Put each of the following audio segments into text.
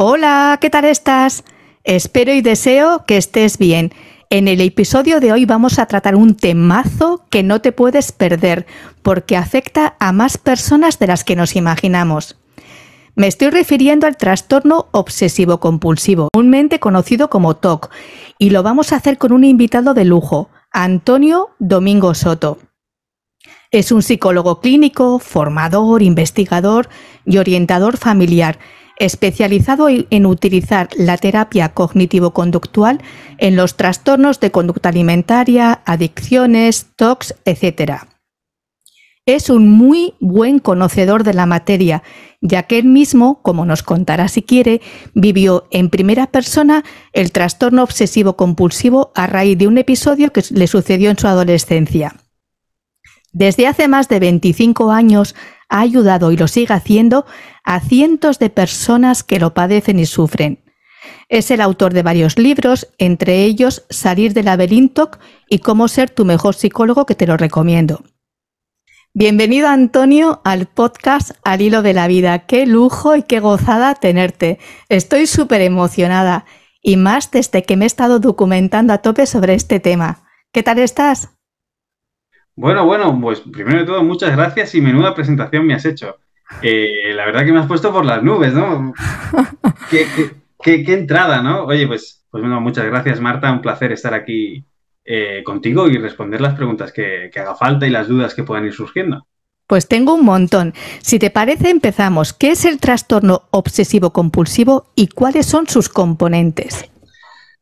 Hola, ¿qué tal estás? Espero y deseo que estés bien. En el episodio de hoy vamos a tratar un temazo que no te puedes perder porque afecta a más personas de las que nos imaginamos. Me estoy refiriendo al trastorno obsesivo compulsivo, comúnmente conocido como TOC, y lo vamos a hacer con un invitado de lujo, Antonio Domingo Soto. Es un psicólogo clínico, formador, investigador y orientador familiar especializado en utilizar la terapia cognitivo-conductual en los trastornos de conducta alimentaria, adicciones, TOCs, etc. Es un muy buen conocedor de la materia, ya que él mismo, como nos contará si quiere, vivió en primera persona el trastorno obsesivo-compulsivo a raíz de un episodio que le sucedió en su adolescencia. Desde hace más de 25 años ha ayudado y lo sigue haciendo a cientos de personas que lo padecen y sufren. Es el autor de varios libros, entre ellos Salir del laberinto y Cómo ser tu mejor psicólogo, que te lo recomiendo. Bienvenido Antonio al podcast Al hilo de la vida. Qué lujo y qué gozada tenerte. Estoy súper emocionada y más desde que me he estado documentando a tope sobre este tema. ¿Qué tal estás? Bueno, bueno, pues primero de todo, muchas gracias y menuda presentación me has hecho. Eh, la verdad que me has puesto por las nubes, ¿no? qué, entrada, ¿no? Oye, pues, pues bueno, muchas gracias, Marta. Un placer estar aquí eh, contigo y responder las preguntas que, que haga falta y las dudas que puedan ir surgiendo. Pues tengo un montón. Si te parece, empezamos. ¿Qué es el trastorno obsesivo compulsivo y cuáles son sus componentes?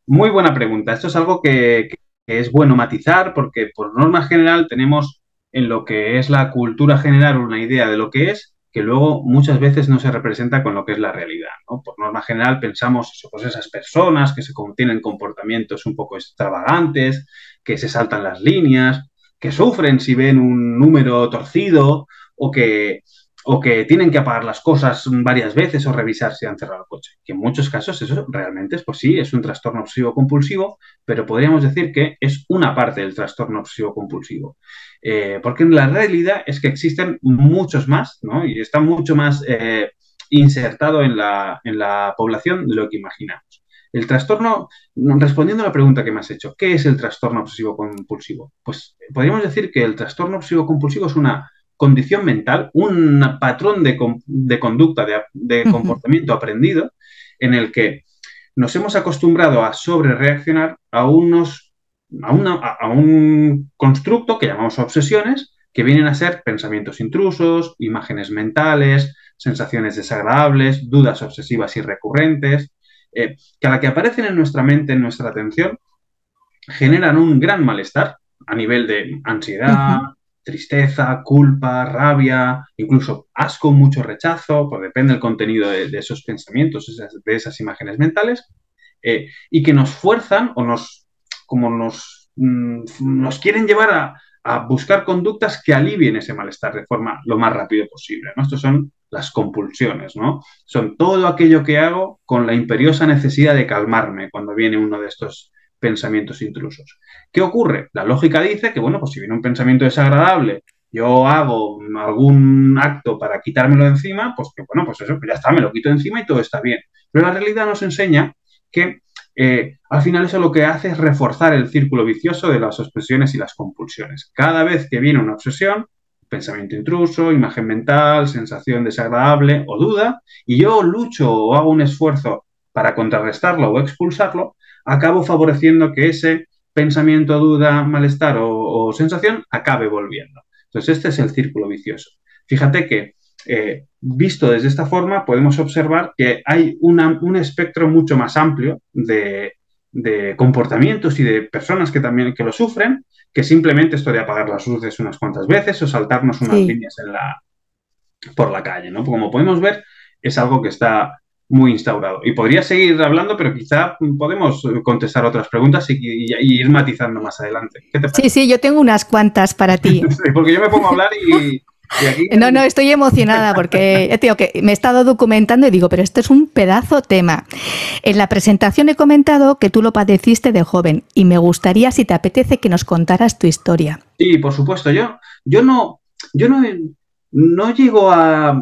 Muy buena pregunta. Esto es algo que, que es bueno matizar porque por norma general tenemos en lo que es la cultura general una idea de lo que es que luego muchas veces no se representa con lo que es la realidad. Por norma general pensamos pues esas personas que se tienen comportamientos un poco extravagantes, que se saltan las líneas, que sufren si ven un número torcido o que o que tienen que apagar las cosas varias veces o revisar si han cerrado el coche. Que en muchos casos eso realmente es, pues sí, es un trastorno obsesivo compulsivo, pero podríamos decir que es una parte del trastorno obsesivo compulsivo. Eh, porque la realidad es que existen muchos más, ¿no? Y está mucho más eh, insertado en la, en la población de lo que imaginamos. El trastorno, respondiendo a la pregunta que me has hecho, ¿qué es el trastorno obsesivo compulsivo? Pues podríamos decir que el trastorno obsesivo compulsivo es una condición mental, un patrón de, conducta, de, comportamiento aprendido, en el que nos hemos acostumbrado a sobrereaccionar a, unos, a, a un constructo que llamamos obsesiones, que vienen a ser pensamientos intrusos, imágenes mentales, sensaciones desagradables, dudas obsesivas y recurrentes, eh, que a la que aparecen en nuestra mente, en nuestra atención, generan un gran malestar a nivel de ansiedad, tristeza, culpa, rabia, incluso asco, mucho rechazo, pues depende del contenido de, esos pensamientos, de esas imágenes mentales, eh, y que nos fuerzan o nos, como nos, mm, nos quieren llevar a, buscar conductas que alivien ese malestar de forma lo más rápido posible. ¿no? Estos son las compulsiones, ¿no? Son todo aquello que hago con la imperiosa necesidad de calmarme cuando viene uno de estos pensamientos intrusos. ¿Qué ocurre? La lógica dice que, bueno, pues si viene un pensamiento desagradable, yo hago algún acto para quitármelo de encima, pues que, bueno, pues eso, pues ya está, me lo quito encima y todo está bien. Pero la realidad nos enseña que eh, al final eso lo que hace es reforzar el círculo vicioso de las obsesiones y las compulsiones. Cada vez que viene una obsesión, pensamiento intruso, imagen mental, sensación desagradable o duda, y yo lucho o hago un esfuerzo para contrarrestarlo o expulsarlo, acabo favoreciendo que ese pensamiento, duda, malestar o, sensación acabe volviendo. Entonces, este es el círculo vicioso. Fíjate que, eh, visto desde esta forma, podemos observar que hay un espectro mucho más amplio de, comportamientos y de personas que también que lo sufren, que simplemente esto de apagar las luces unas cuantas veces o saltarnos unas líneas en la, por la calle. ¿no? Como podemos ver, es algo que está muy instaurado. Y podría seguir hablando, pero quizá podemos contestar otras preguntas y, ir matizando más adelante. sí, sí, yo tengo unas cuantas para ti. porque yo me pongo a hablar y... No, no, estoy emocionada porque que me he estado documentando y digo, pero esto es un pedazo tema. En la presentación he comentado que tú lo padeciste de joven y me gustaría, si te apetece, que nos contaras tu historia. Sí, por supuesto. Yo, yo no, yo no, no llego a,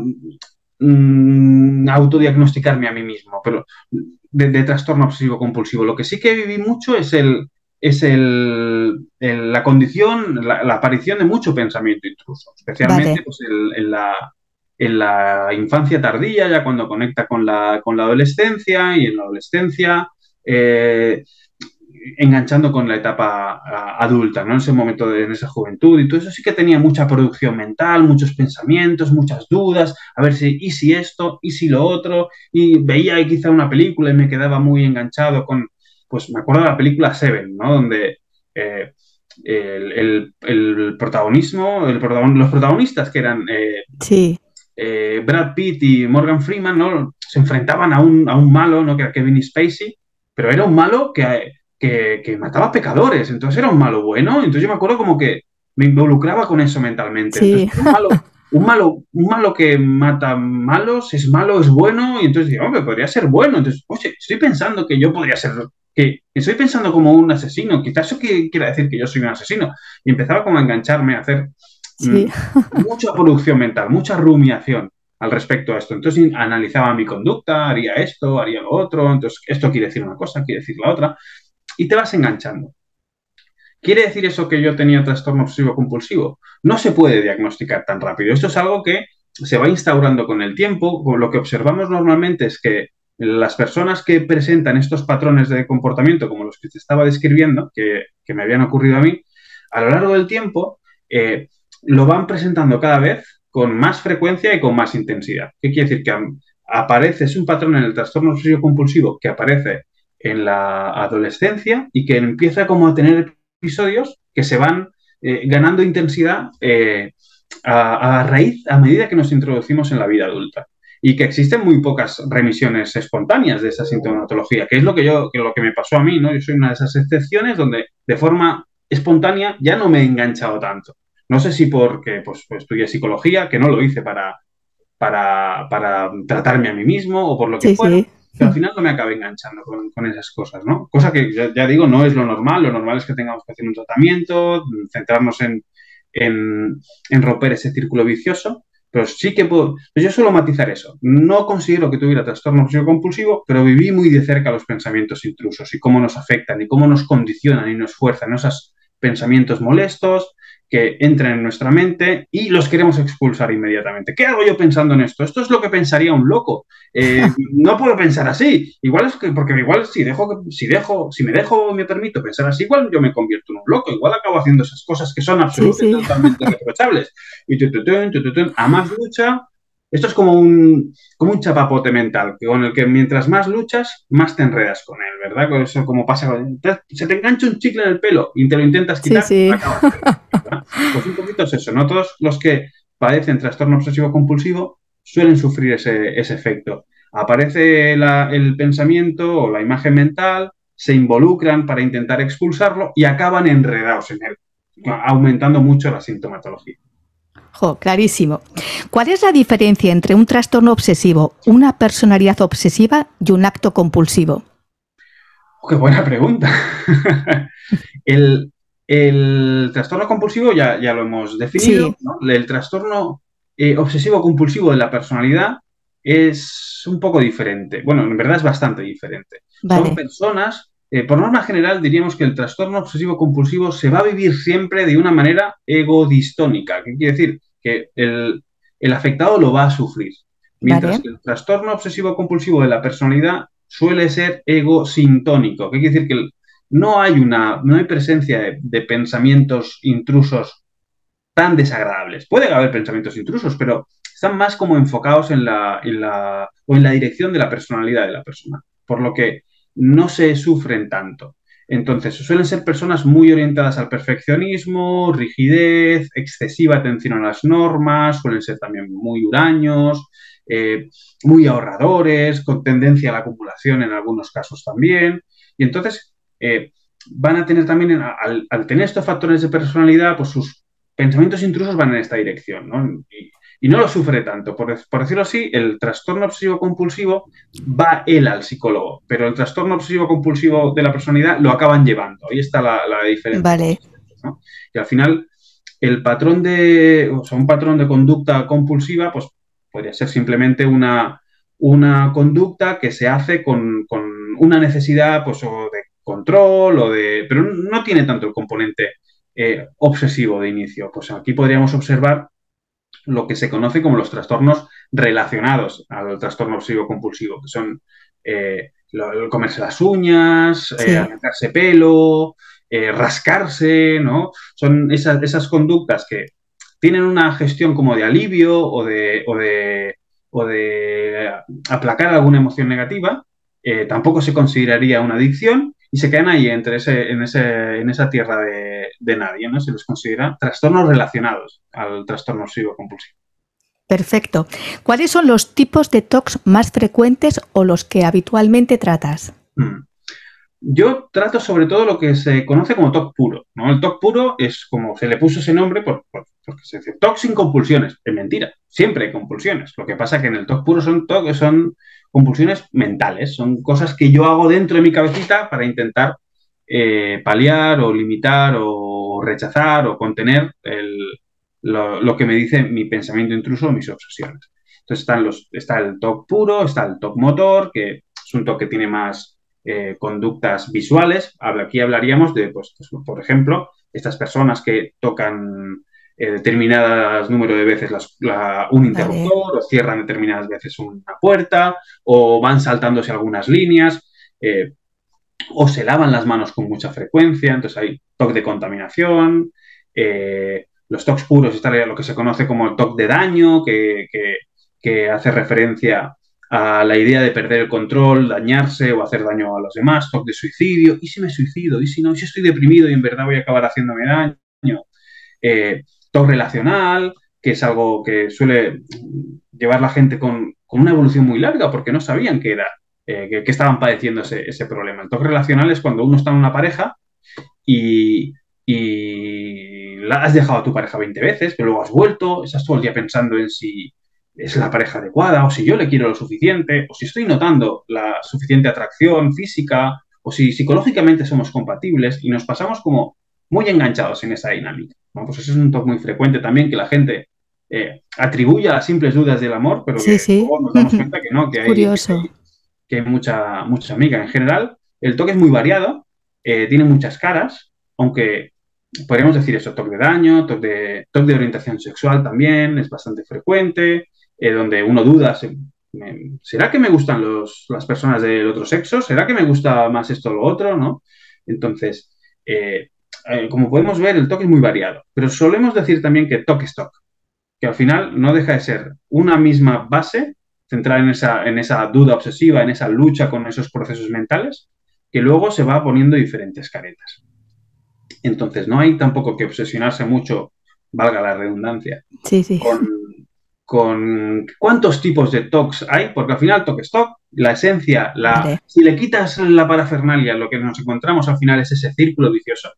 mm, autodiagnosticarme a mí mismo, pero de, trastorno obsesivo compulsivo. Lo que sí que viví mucho es el es el, la condición, la, aparición de mucho pensamiento intruso, especialmente pues, en, la, en la infancia tardía, ya cuando conecta con la, con la adolescencia y en la adolescencia. Eh, enganchando con la etapa adulta, ¿no? En ese momento, de, en esa juventud y todo eso sí que tenía mucha producción mental, muchos pensamientos, muchas dudas, a ver si, y si esto, y si lo otro, y veía quizá una película y me quedaba muy enganchado con, pues me acuerdo de la película Seven, ¿no? Donde eh, el, protagonismo, los protagonistas que eran eh, sí. Eh, Brad Pitt y Morgan Freeman, ¿no? Se enfrentaban a un, a un malo, ¿no? Que era Kevin Spacey, pero era un malo que que, mataba pecadores, entonces era un malo bueno, entonces yo me acuerdo como que me involucraba con eso mentalmente. un, malo, un, malo, un malo que mata malos, es malo, es bueno, y entonces digo, hombre, podría ser bueno, entonces, oye, estoy pensando que yo podría ser, que, estoy pensando como un asesino, quizás eso quiera decir que yo soy un asesino, y empezaba como a engancharme, a hacer mm, mucha producción mental, mucha rumiación al respecto a esto. Entonces analizaba mi conducta, haría esto, haría lo otro, entonces esto quiere decir una cosa, quiere decir la otra y te vas enganchando. ¿Quiere decir eso que yo tenía trastorno obsesivo compulsivo? No se puede diagnosticar tan rápido. Esto es algo que se va instaurando con el tiempo. Lo que observamos normalmente es que las personas que presentan estos patrones de comportamiento, como los que te estaba describiendo, que, me habían ocurrido a mí, a lo largo del tiempo eh, lo van presentando cada vez con más frecuencia y con más intensidad. ¿Qué quiere decir? Que aparece, es un patrón en el trastorno obsesivo compulsivo que aparece en la adolescencia y que empieza como a tener episodios que se van eh, ganando intensidad eh, a, raíz, a medida que nos introducimos en la vida adulta. Y que existen muy pocas remisiones espontáneas de esa sintomatología, que es lo que, yo, que lo que me pasó a mí, ¿no? Yo soy una de esas excepciones donde de forma espontánea ya no me he enganchado tanto. No sé si porque pues, pues estudié psicología, que no lo hice para, para, para tratarme a mí mismo o por lo que fuera, al final no me acabé enganchando con, esas cosas, ¿no? Cosa que ya, digo, no es lo normal, lo normal es que tengamos que hacer un tratamiento, centrarnos en, en, romper ese círculo vicioso, pero sí que puedo, pues yo suelo matizar eso. No considero que tuviera trastorno obsesivo compulsivo, pero viví muy de cerca los pensamientos intrusos y cómo nos afectan y cómo nos condicionan y nos fuerzan esos pensamientos molestos, que entran en nuestra mente y los queremos expulsar inmediatamente. ¿Qué hago yo pensando en esto? Esto es lo que pensaría un loco. Eh, no puedo pensar así. Igual es que, porque igual si dejo, si dejo, si me dejo, me permito pensar así, igual yo me convierto en un loco. Igual acabo haciendo esas cosas que son absolutamente totalmente reprochables. Y a más lucha, esto es como un, como un chapapote mental, con el que mientras más luchas, más te enredas con él, ¿verdad? Eso como pasa, se te engancha un chicle en el pelo y te lo intentas quitar, sí, Pues un poquito es eso, ¿no? Todos los que padecen trastorno obsesivo compulsivo suelen sufrir ese, efecto. Aparece el pensamiento o la imagen mental, se involucran para intentar expulsarlo y acaban enredados en él, aumentando mucho la sintomatología clarísimo. ¿Cuál es la diferencia entre un trastorno obsesivo, una personalidad obsesiva y un acto compulsivo? qué buena pregunta. el, trastorno compulsivo ya, ya, lo hemos definido. El trastorno eh, obsesivo compulsivo de la personalidad es un poco diferente. Bueno, en verdad es bastante diferente. Son personas, eh, por norma general diríamos que el trastorno obsesivo compulsivo se va a vivir siempre de una manera egodistónica. ¿Qué quiere decir? Que el, afectado lo va a sufrir. Mientras que el trastorno obsesivo compulsivo de la personalidad suele ser egosintónico. ¿Qué quiere decir? Que no hay una, no hay presencia de, pensamientos intrusos tan desagradables. Puede haber pensamientos intrusos, pero están más como enfocados en la, en la, o en la dirección de la personalidad de la persona, por lo que no se sufren tanto. Entonces, suelen ser personas muy orientadas al perfeccionismo, rigidez, excesiva atención a las normas, suelen ser también muy huraños, eh, muy ahorradores, con tendencia a la acumulación en algunos casos también. Y entonces, eh, van a tener también, al, tener estos factores de personalidad, pues sus pensamientos intrusos van en esta dirección, ¿no? No lo sufre tanto. Por, decirlo así, el trastorno obsesivo compulsivo va él al psicólogo, pero el trastorno obsesivo compulsivo de la personalidad lo acaban llevando. Ahí está la, diferencia. Vale. Y al final, el patrón de, o sea, un patrón de conducta compulsiva, pues podría ser simplemente una, una conducta que se hace con, una necesidad pues, o de control o de... pero no tiene tanto el componente eh, obsesivo de inicio. Pues aquí podríamos observar lo que se conoce como los trastornos relacionados al trastorno obsesivo compulsivo, que son eh, comerse las uñas, sí. pelo, rascarse, ¿no? Son esas, esas conductas que tienen una gestión como de alivio o de, o de, o de aplacar alguna emoción negativa, eh, tampoco se consideraría una adicción y se quedan ahí entre ese, en, ese, en esa tierra de, nadie, ¿no? Se les considera trastornos relacionados al trastorno obsesivo compulsivo. Perfecto. ¿Cuáles son los tipos de TOCs más frecuentes o los que habitualmente tratas? Hmm. Yo trato sobre todo lo que se conoce como TOC puro. ¿no? El TOC puro es como se le puso ese nombre por, porque se dice TOC sin compulsiones. Es mentira, siempre hay compulsiones. Lo que pasa es que en el TOC puro son, son compulsiones mentales, son cosas que yo hago dentro de mi cabecita para intentar eh, paliar o limitar o rechazar o contener lo, que me dice mi pensamiento intruso o mis obsesiones. Entonces está el TOC puro, está el TOC motor, que es un TOC que tiene más eh, conductas visuales. Aquí hablaríamos de, pues, pues, por ejemplo, estas personas que tocan eh, determinadas número de veces un interruptor o cierran determinadas veces una puerta o van saltándose algunas líneas eh, o se lavan las manos con mucha frecuencia. Entonces hay toque de contaminación. los tocs puros está lo que se conoce como el toque de daño, que, que hace referencia a la idea de perder el control, dañarse o hacer daño a los demás, toque de suicidio, ¿y si me suicido? ¿Y si no? ¿Y si estoy deprimido y en verdad voy a acabar haciéndome daño? Eh, toque relacional, que es algo que suele llevar la gente con, una evolución muy larga porque no sabían qué era, eh, que, estaban padeciendo ese, problema. El toque relacional es cuando uno está en una pareja y, y la has dejado a tu pareja 20 veces, pero luego has vuelto, estás todo el día pensando en si es la pareja adecuada, o si yo le quiero lo suficiente, o si estoy notando la suficiente atracción física, o si psicológicamente somos compatibles y nos pasamos como muy enganchados en esa dinámica. Pues eso es un toque muy frecuente también que la gente eh, atribuya a simples dudas del amor, pero que luego nos damos cuenta que no, que hay, Que, mucha, mucha amiga. En general, el toque es muy variado, eh, tiene muchas caras, aunque podríamos decir eso, toque de daño, toque de, toque de orientación sexual también, es bastante frecuente, eh, donde uno duda, ¿será que me gustan las personas del otro sexo? ¿Será que me gusta más esto o lo otro? ¿no? Entonces, eh, eh, como podemos ver, el toque es muy variado, pero solemos decir también que toque es toque, que al final no deja de ser una misma base centrada en esa, en esa duda obsesiva, en esa lucha con esos procesos mentales, que luego se va poniendo diferentes caretas. Entonces, no hay tampoco que obsesionarse mucho, valga la redundancia, sí, sí. con con cuántos tipos de TOCs hay, porque al final TOC es TOC, la esencia, la, si le quitas la parafernalia, lo que nos encontramos al final es ese círculo vicioso.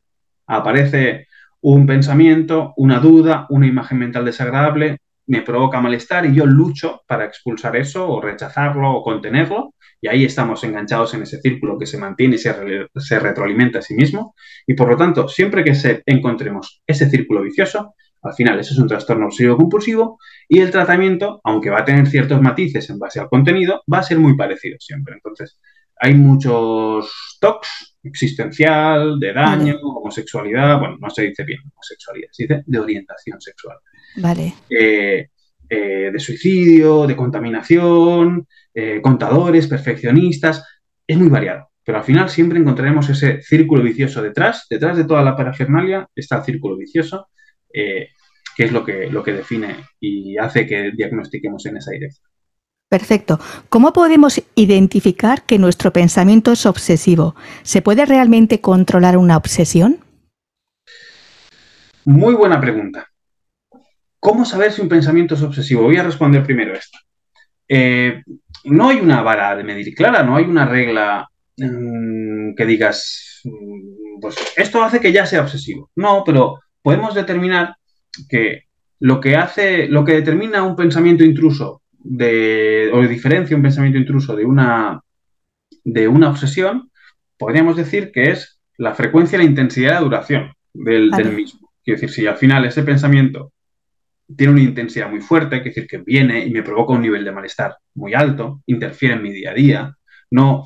Aparece un pensamiento, una duda, una imagen mental desagradable, me provoca malestar y yo lucho para expulsar eso o rechazarlo o contenerlo. Y ahí estamos enganchados en ese círculo que se mantiene y se, se retroalimenta a sí mismo. Y por lo tanto, siempre que se encontremos ese círculo vicioso, al final, eso es un trastorno obsesivo compulsivo y el tratamiento, aunque va a tener ciertos matices en base al contenido, va a ser muy parecido siempre. Entonces, hay muchos TOCs, existencial, de daño, homosexualidad, bueno, no se dice bien homosexualidad, se dice de orientación sexual. Vale. Eh, eh, de suicidio, de contaminación, eh, contadores, perfeccionistas, es muy variado. Pero al final siempre encontraremos ese círculo vicioso detrás. Detrás de toda la parafernalia está el círculo vicioso que es lo que, lo que define y hace que diagnostiquemos en esa dirección. Perfecto. ¿Cómo podemos identificar que nuestro pensamiento es obsesivo? ¿Se puede realmente controlar una obsesión? Muy buena pregunta. ¿Cómo saber si un pensamiento es obsesivo? Voy a responder primero esto. Eh, no hay una vara de medir clara, no hay una regla mm, que digas, mm, pues esto hace que ya sea obsesivo. No, pero podemos determinar que lo que hace, lo que determina un pensamiento intruso de, o diferencia un pensamiento intruso de una, de una obsesión, podríamos decir que es la frecuencia y la intensidad de duración del, mismo. Quiero decir, si al final ese pensamiento tiene una intensidad muy fuerte, es decir, que viene y me provoca un nivel de malestar muy alto, interfiere en mi día a día. No,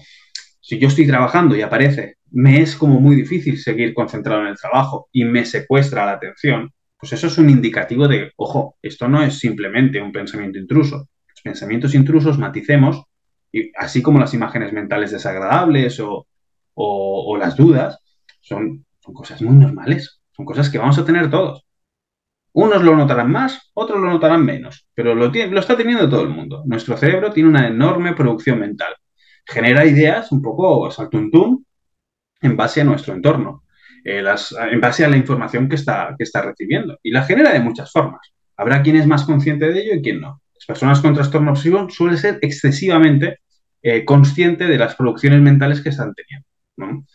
si yo estoy trabajando y aparece, me es como muy difícil seguir concentrado en el trabajo y me secuestra la atención, pues eso es un indicativo de, ojo, esto no es simplemente un pensamiento intruso. Pensamientos intrusos, maticemos, y así como las imágenes mentales desagradables o, las dudas, son, cosas muy normales, son cosas que vamos a tener todos. Unos lo notarán más, otros lo notarán menos, pero lo, lo está teniendo todo el mundo. Nuestro cerebro tiene una enorme producción mental. Genera ideas un poco saltuntum en base a nuestro entorno, eh, en base a la información que está, que está recibiendo. Y la genera de muchas formas. Habrá quien es más consciente de ello y quien no. Las personas con trastorno obsesivo suelen ser excesivamente eh, conscientes de las producciones mentales que están teniendo.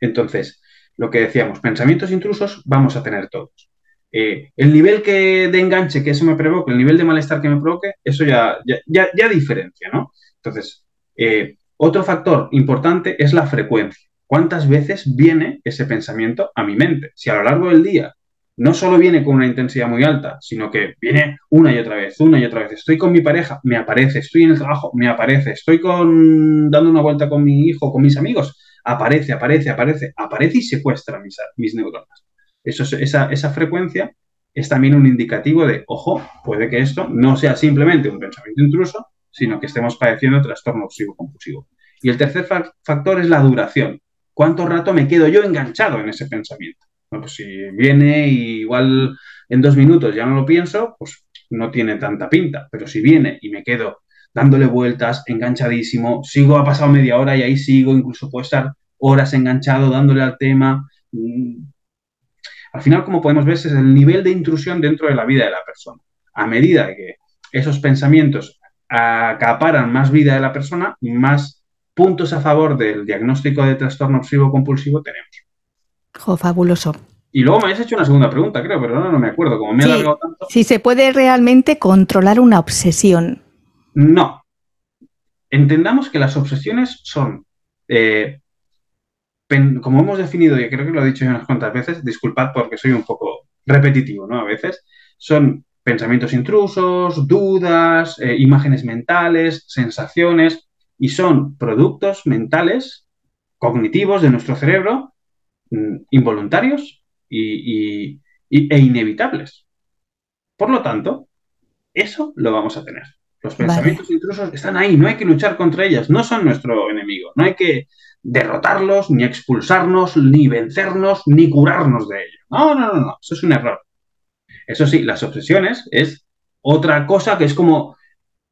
Entonces, lo que decíamos, pensamientos intrusos vamos a tener todos. Eh, el nivel que, de enganche que eso me provoque, el nivel de malestar que me provoque, eso ya, ya, ya, diferencia, ¿no? Entonces, eh, otro factor importante es la frecuencia. ¿Cuántas veces viene ese pensamiento a mi mente? Si a lo largo del día no solo viene con una intensidad muy alta, sino que viene una y otra vez, una y otra vez. Estoy con mi pareja, me aparece. Estoy en el trabajo, me aparece. Estoy con, dando una vuelta con mi hijo, con mis amigos, aparece, aparece, aparece, aparece y secuestra mis, mis neuronas. Esa, esa frecuencia es también un indicativo de, ojo, puede que esto no sea simplemente un pensamiento intruso, sino que estemos padeciendo trastorno obsesivo compulsivo. Y el tercer factor es la duración. ¿Cuánto rato me quedo yo enganchado en ese pensamiento? Pues si viene y igual en dos minutos ya no lo pienso, pues no tiene tanta pinta. Pero si viene y me quedo dándole vueltas, enganchadísimo, sigo, ha pasado media hora y ahí sigo, incluso puedo estar horas enganchado dándole al tema. Mm, al final, como podemos ver, es el nivel de intrusión dentro de la vida de la persona. A medida que esos pensamientos acaparan más vida de la persona, más puntos a favor del diagnóstico de trastorno obsesivo compulsivo tenemos. Jo, fabuloso. Y luego me has hecho una segunda pregunta, creo, pero no, no me acuerdo. Como me he tanto. Si se puede realmente controlar una obsesión. No. Entendamos que las obsesiones son, eh, como hemos definido, y creo que lo he dicho unas cuantas veces, disculpad porque soy un poco repetitivo, ¿no? A veces, son pensamientos intrusos, dudas, eh, imágenes mentales, sensaciones, y son productos mentales, cognitivos de nuestro cerebro, involuntarios y, e inevitables. Por lo tanto, eso lo vamos a tener. Los pensamientos intrusos están ahí, no hay que luchar contra ellas, no son nuestro enemigo, no hay que derrotarlos, ni expulsarnos, ni vencernos, ni curarnos de ellos. No, no, no, no, eso es un error. Eso sí, las obsesiones es otra cosa que es como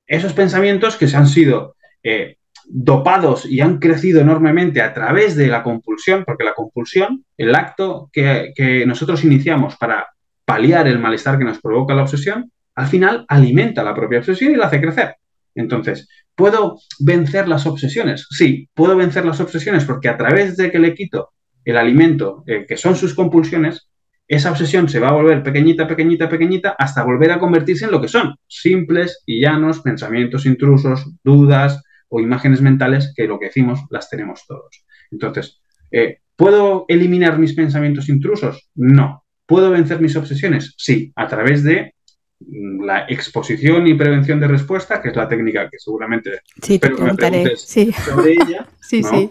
esos pensamientos que se han sido eh, dopados y han crecido enormemente a través de la compulsión, porque la compulsión, el acto que, que nosotros iniciamos para paliar el malestar que nos provoca la obsesión, al final alimenta la propia obsesión y la hace crecer. Entonces, ¿puedo vencer las obsesiones? Sí, puedo vencer las obsesiones porque a través de que le quito el alimento, eh, que son sus compulsiones, esa obsesión se va a volver pequeñita, pequeñita, pequeñita, hasta volver a convertirse en lo que son, simples y llanos pensamientos intrusos, dudas o imágenes mentales que lo que decimos las tenemos todos. Entonces, eh, ¿puedo eliminar mis pensamientos intrusos? No. ¿Puedo vencer mis obsesiones? Sí, a través de mm, la exposición y prevención de respuesta, que es la técnica que seguramente sí, te preguntaré. sobre ella. sí, sí.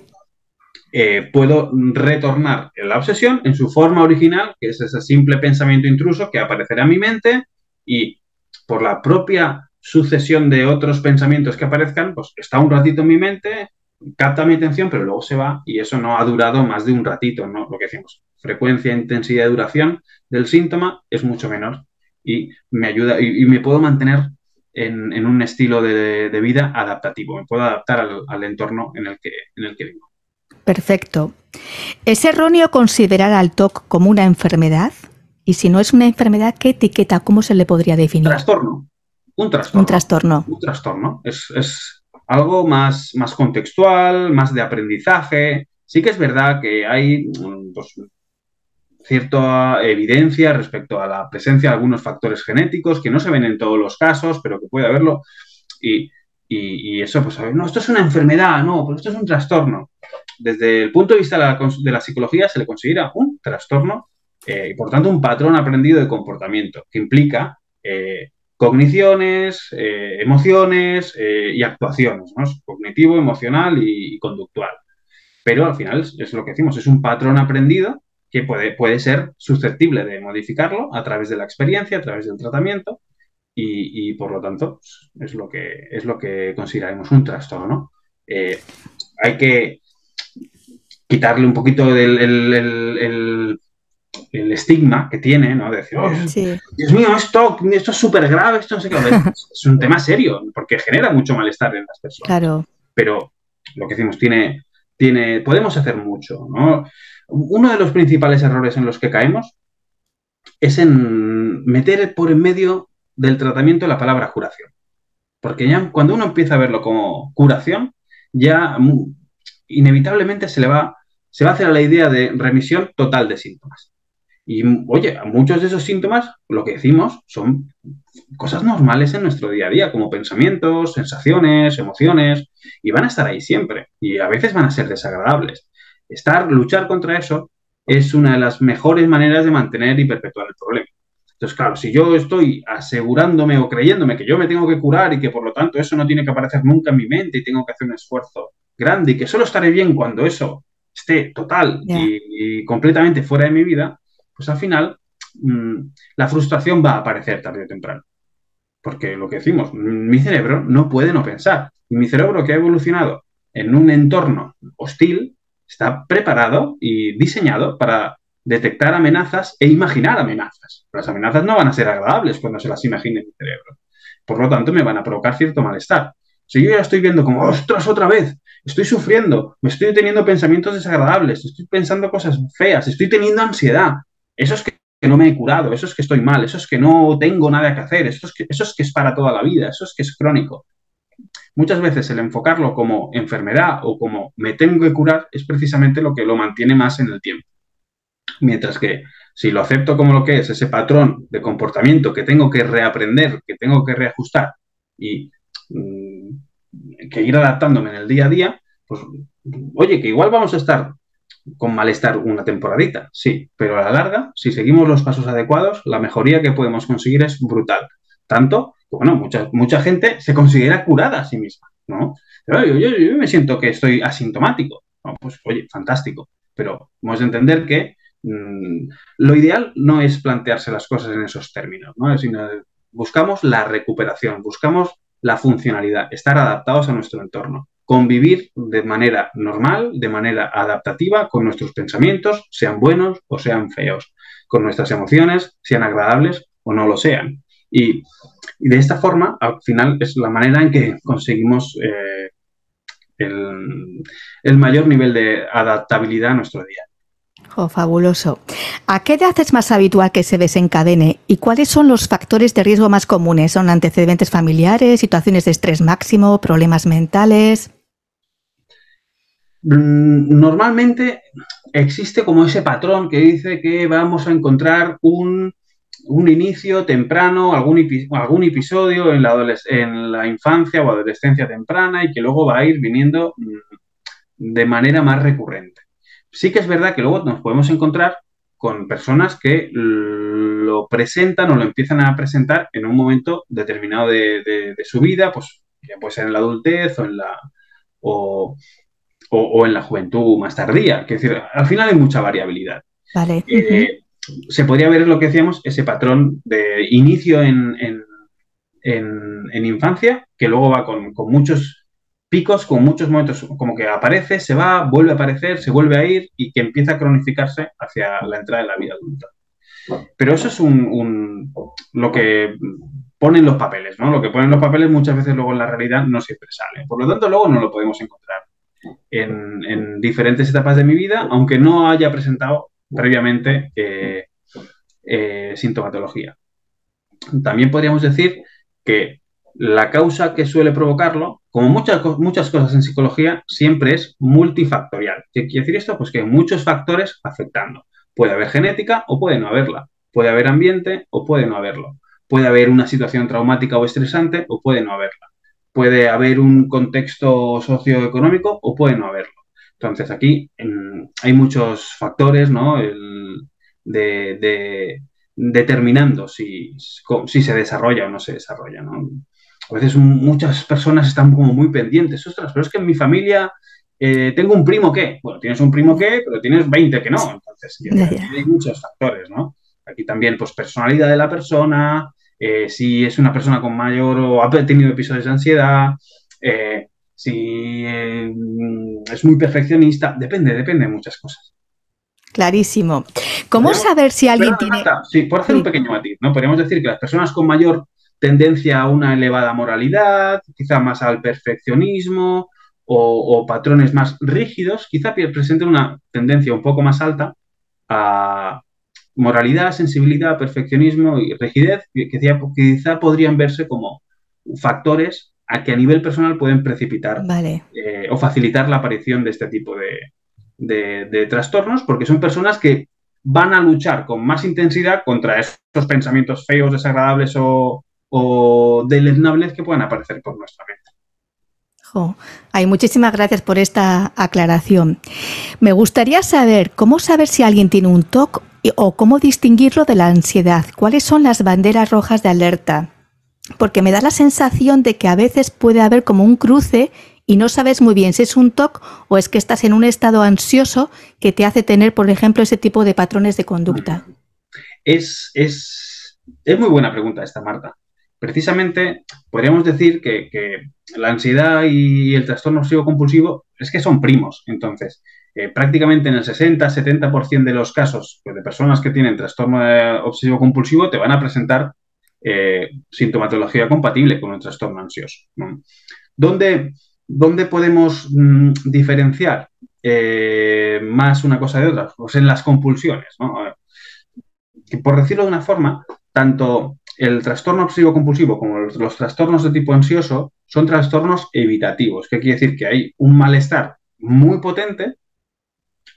Eh, puedo retornar la obsesión en su forma original, que es ese simple pensamiento intruso que aparecerá en mi mente y por la propia sucesión de otros pensamientos que aparezcan, pues está un ratito en mi mente, capta mi atención, pero luego se va y eso no ha durado más de un ratito, ¿no? Lo que decimos, frecuencia, intensidad y duración del síntoma es mucho menor y me ayuda y, me puedo mantener en, un estilo de, vida adaptativo, me puedo adaptar al, entorno en el que, en el que vivo. Perfecto. ¿Es erróneo considerar al TOC como una enfermedad? Y si no es una enfermedad, ¿qué etiqueta, cómo se le podría definir? Trastorno. Un trastorno. Un trastorno. Un trastorno. Es, algo más, más contextual, más de aprendizaje. Sí que es verdad que hay mm, pues, cierta evidencia respecto a la presencia de algunos factores genéticos que no se ven en todos los casos, pero que puede haberlo. Y, eso, pues, no, esto es una enfermedad, no, pero esto es un trastorno desde el punto de vista de la, psicología se le considera un trastorno eh, y por tanto un patrón aprendido de comportamiento que implica eh, cogniciones, eh, emociones y actuaciones, ¿no? Cognitivo, emocional y, conductual. Pero al final es, lo que decimos, es un patrón aprendido que puede, puede ser susceptible de modificarlo a través de la experiencia, a través del tratamiento, y, por lo tanto pues, es lo que es lo que consideraremos un trastorno. hay que quitarle un poquito del el, estigma que tiene, ¿no? De decir, oh, Dios mío, esto, esto es súper grave, esto no sé qué. es un tema serio, porque genera mucho malestar en las personas. Claro. Pero lo que decimos, tiene, tiene, podemos hacer mucho, ¿no? Uno de los principales errores en los que caemos es en meter por en medio del tratamiento la palabra curación. Porque ya cuando uno empieza a verlo como curación, ya inevitablemente se le va se va a hacer a la idea de remisión total de síntomas. Y oye, muchos de esos síntomas, lo que decimos, son cosas normales en nuestro día a día, como pensamientos, sensaciones, emociones, y van a estar ahí siempre, y a veces van a ser desagradables. Estar, luchar contra eso, es una de las mejores maneras de mantener y perpetuar el problema. Entonces, claro, si yo estoy asegurándome o creyéndome que yo me tengo que curar y que por lo tanto eso no tiene que aparecer nunca en mi mente y tengo que hacer un esfuerzo grande y que solo estaré bien cuando eso esté total y, completamente fuera de mi vida, pues al final mm, la frustración va a aparecer tarde o temprano. Porque lo que decimos, mi cerebro no puede no pensar. Y mi cerebro que ha evolucionado en un entorno hostil está preparado y diseñado para detectar amenazas e imaginar amenazas. Las amenazas no van a ser agradables cuando se las imagine mi cerebro. Por lo tanto, me van a provocar cierto malestar. Si yo ya estoy viendo como, ostras, otra vez, estoy sufriendo, me estoy teniendo pensamientos desagradables, estoy pensando cosas feas, estoy teniendo ansiedad. Eso es que, no me he curado, eso es que estoy mal, eso es que no tengo nada que hacer, eso es que, eso es que es para toda la vida, eso es que es crónico. Muchas veces el enfocarlo como enfermedad o como me tengo que curar es precisamente lo que lo mantiene más en el tiempo. Mientras que si lo acepto como lo que es, ese patrón de comportamiento que tengo que reaprender, que tengo que reajustar y mm, que ir adaptándome en el día a día, pues oye, que igual vamos a estar con malestar una temporadita, sí, pero a la larga, si seguimos los pasos adecuados, la mejoría que podemos conseguir es brutal. Tanto bueno, mucha, mucha gente se considera curada a sí misma, ¿no? Pero yo, yo, me siento que estoy asintomático. pues, oye, fantástico. Pero hemos de entender que mm, lo ideal no es plantearse las cosas en esos términos, ¿no? Sino buscamos la recuperación, buscamos la funcionalidad, estar adaptados a nuestro entorno, convivir de manera normal, de manera adaptativa con nuestros pensamientos, sean buenos o sean feos, con nuestras emociones, sean agradables o no lo sean. Y, de esta forma, al final, es la manera en que conseguimos eh, el, el mayor nivel de adaptabilidad a nuestro día. Oh, fabuloso. ¿A qué edad es más habitual que se desencadene y cuáles son los factores de riesgo más comunes? ¿Son antecedentes familiares, situaciones de estrés máximo, problemas mentales? Mm, normalmente existe como ese patrón que dice que vamos a encontrar un, inicio temprano, algún, algún episodio en la, en la infancia o adolescencia temprana y que luego va a ir viniendo mm, de manera más recurrente. Sí que es verdad que luego nos podemos encontrar con personas que lo presentan o lo empiezan a presentar en un momento determinado de, su vida, pues ya puede ser en la adultez o en la, o, en la juventud más tardía. Es decir, al final hay mucha variabilidad. Vale. Eh, se podría ver lo que decíamos, ese patrón de inicio en, infancia, que luego va con, con muchos picos con muchos momentos como que aparece, se va, vuelve a aparecer, se vuelve a ir y que empieza a cronificarse hacia la entrada de la vida adulta. Pero eso es un, lo que ponen los papeles, ¿no? Lo que ponen los papeles muchas veces luego en la realidad no siempre sale. Por lo tanto, luego no lo podemos encontrar en, diferentes etapas de mi vida, aunque no haya presentado previamente eh, eh, sintomatología. También podríamos decir que la causa que suele provocarlo, como muchas, muchas cosas en psicología, siempre es multifactorial. ¿Qué quiere decir esto? Pues que hay muchos factores afectando. Puede haber genética o puede no haberla. Puede haber ambiente o puede no haberlo. Puede haber una situación traumática o estresante o puede no haberla. Puede haber un contexto socioeconómico o puede no haberlo. Entonces aquí hay muchos factores ¿no? de, determinando si, si se desarrolla o no se desarrolla. ¿no? A veces muchas personas están como muy pendientes, ostras, pero es que en mi familia eh, tengo un primo que, bueno, tienes un primo que, pero tienes 20 que no, entonces hay muchos factores, ¿no? Aquí también, pues, personalidad de la persona, eh, si es una persona con mayor o ha tenido episodios de ansiedad, eh, si es muy perfeccionista, depende, depende de muchas cosas. Clarísimo. ¿Cómo saber si alguien tiene... sí, por hacer un pequeño matiz, ¿no? Podríamos decir que las personas con mayor tendencia a una elevada moralidad, quizá más al perfeccionismo o, patrones más rígidos, quizá presenten una tendencia un poco más alta a moralidad, sensibilidad, perfeccionismo y rigidez, que quizá, podrían verse como factores a que a nivel personal pueden precipitar eh, o facilitar la aparición de este tipo de trastornos, porque son personas que van a luchar con más intensidad contra esos pensamientos feos, desagradables o, o deleznables que puedan aparecer por nuestra mente. Ay, muchísimas gracias por esta aclaración. Me gustaría saber cómo saber si alguien tiene un TOC o cómo distinguirlo de la ansiedad. ¿Cuáles son las banderas rojas de alerta? Porque me da la sensación de que a veces puede haber como un cruce y no sabes muy bien si es un TOC o es que estás en un estado ansioso que te hace tener, por ejemplo, ese tipo de patrones de conducta. Es, es, es muy buena pregunta esta, Marta precisamente podríamos decir que, la ansiedad y el trastorno obsesivo compulsivo es que son primos. Entonces, eh, prácticamente en el 60-70% de los casos de personas que tienen trastorno obsesivo compulsivo te van a presentar eh, sintomatología compatible con el trastorno ansioso. ¿Dónde, podemos mm, diferenciar eh, más una cosa de otra? Pues en las compulsiones. por decirlo de una forma, tanto el trastorno obsesivo compulsivo como los, trastornos de tipo ansioso son trastornos evitativos, que quiere decir que hay un malestar muy potente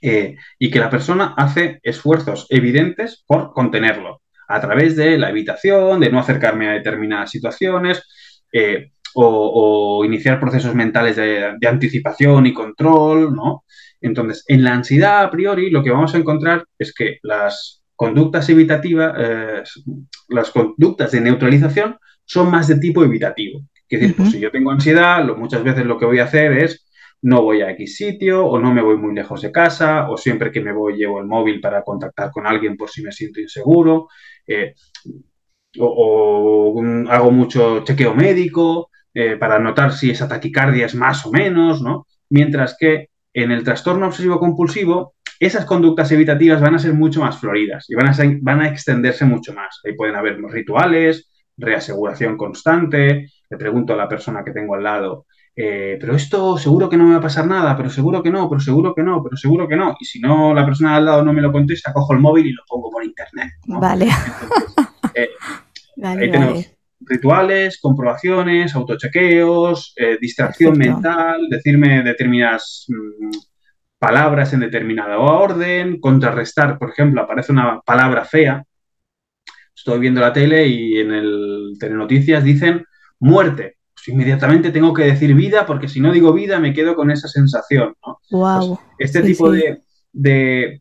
eh, y que la persona hace esfuerzos evidentes por contenerlo a través de la evitación, de no acercarme a determinadas situaciones eh, o, iniciar procesos mentales de, de, anticipación y control, ¿no? Entonces, en la ansiedad a priori lo que vamos a encontrar es que las conductas evitativas, eh, las conductas de neutralización son más de tipo evitativo. Es decir, pues si yo tengo ansiedad, lo, muchas veces lo que voy a hacer es no voy a X sitio o no me voy muy lejos de casa o siempre que me voy llevo el móvil para contactar con alguien por si me siento inseguro eh, o, hago mucho chequeo médico eh, para notar si esa taquicardia es más o menos, ¿no? Mientras que en el trastorno obsesivo compulsivo esas conductas evitativas van a ser mucho más floridas y van a, van a extenderse mucho más. Ahí pueden haber rituales, reaseguración constante, le pregunto a la persona que tengo al lado, eh, pero esto seguro que no me va a pasar nada, pero seguro que no, pero seguro que no, pero seguro que no. Y si no, la persona al lado no me lo contesta, cojo el móvil y lo pongo por internet. Vale. Eh, ahí tenemos rituales, comprobaciones, autochequeos, eh, distracción mental, decirme determinadas mm, palabras en determinada orden, contrarrestar, por ejemplo, aparece una palabra fea. Estoy viendo la tele y en el telenoticias dicen muerte. Pues inmediatamente tengo que decir vida porque si no digo vida me quedo con esa sensación. Wow. Pues este tipo De,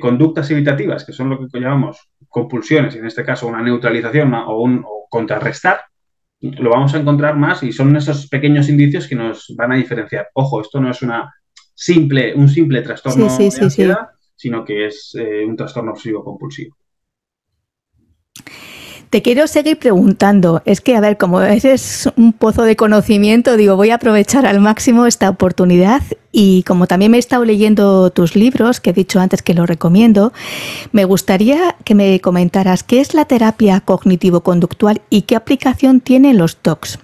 conductas evitativas, que son lo que llamamos compulsiones, en este caso una neutralización o un contrarrestar, lo vamos a encontrar más y son esos pequeños indicios que nos van a diferenciar. Ojo, esto no es una simple, un simple trastorno de ansiedad, sino que es eh, un trastorno obsesivo compulsivo. Te quiero seguir preguntando, es que, a ver, como eres un pozo de conocimiento, digo, voy a aprovechar al máximo esta oportunidad y como también me he estado leyendo tus libros, que he dicho antes que lo recomiendo, me gustaría que me comentaras qué es la terapia cognitivo-conductual y qué aplicación tienen los TOCs.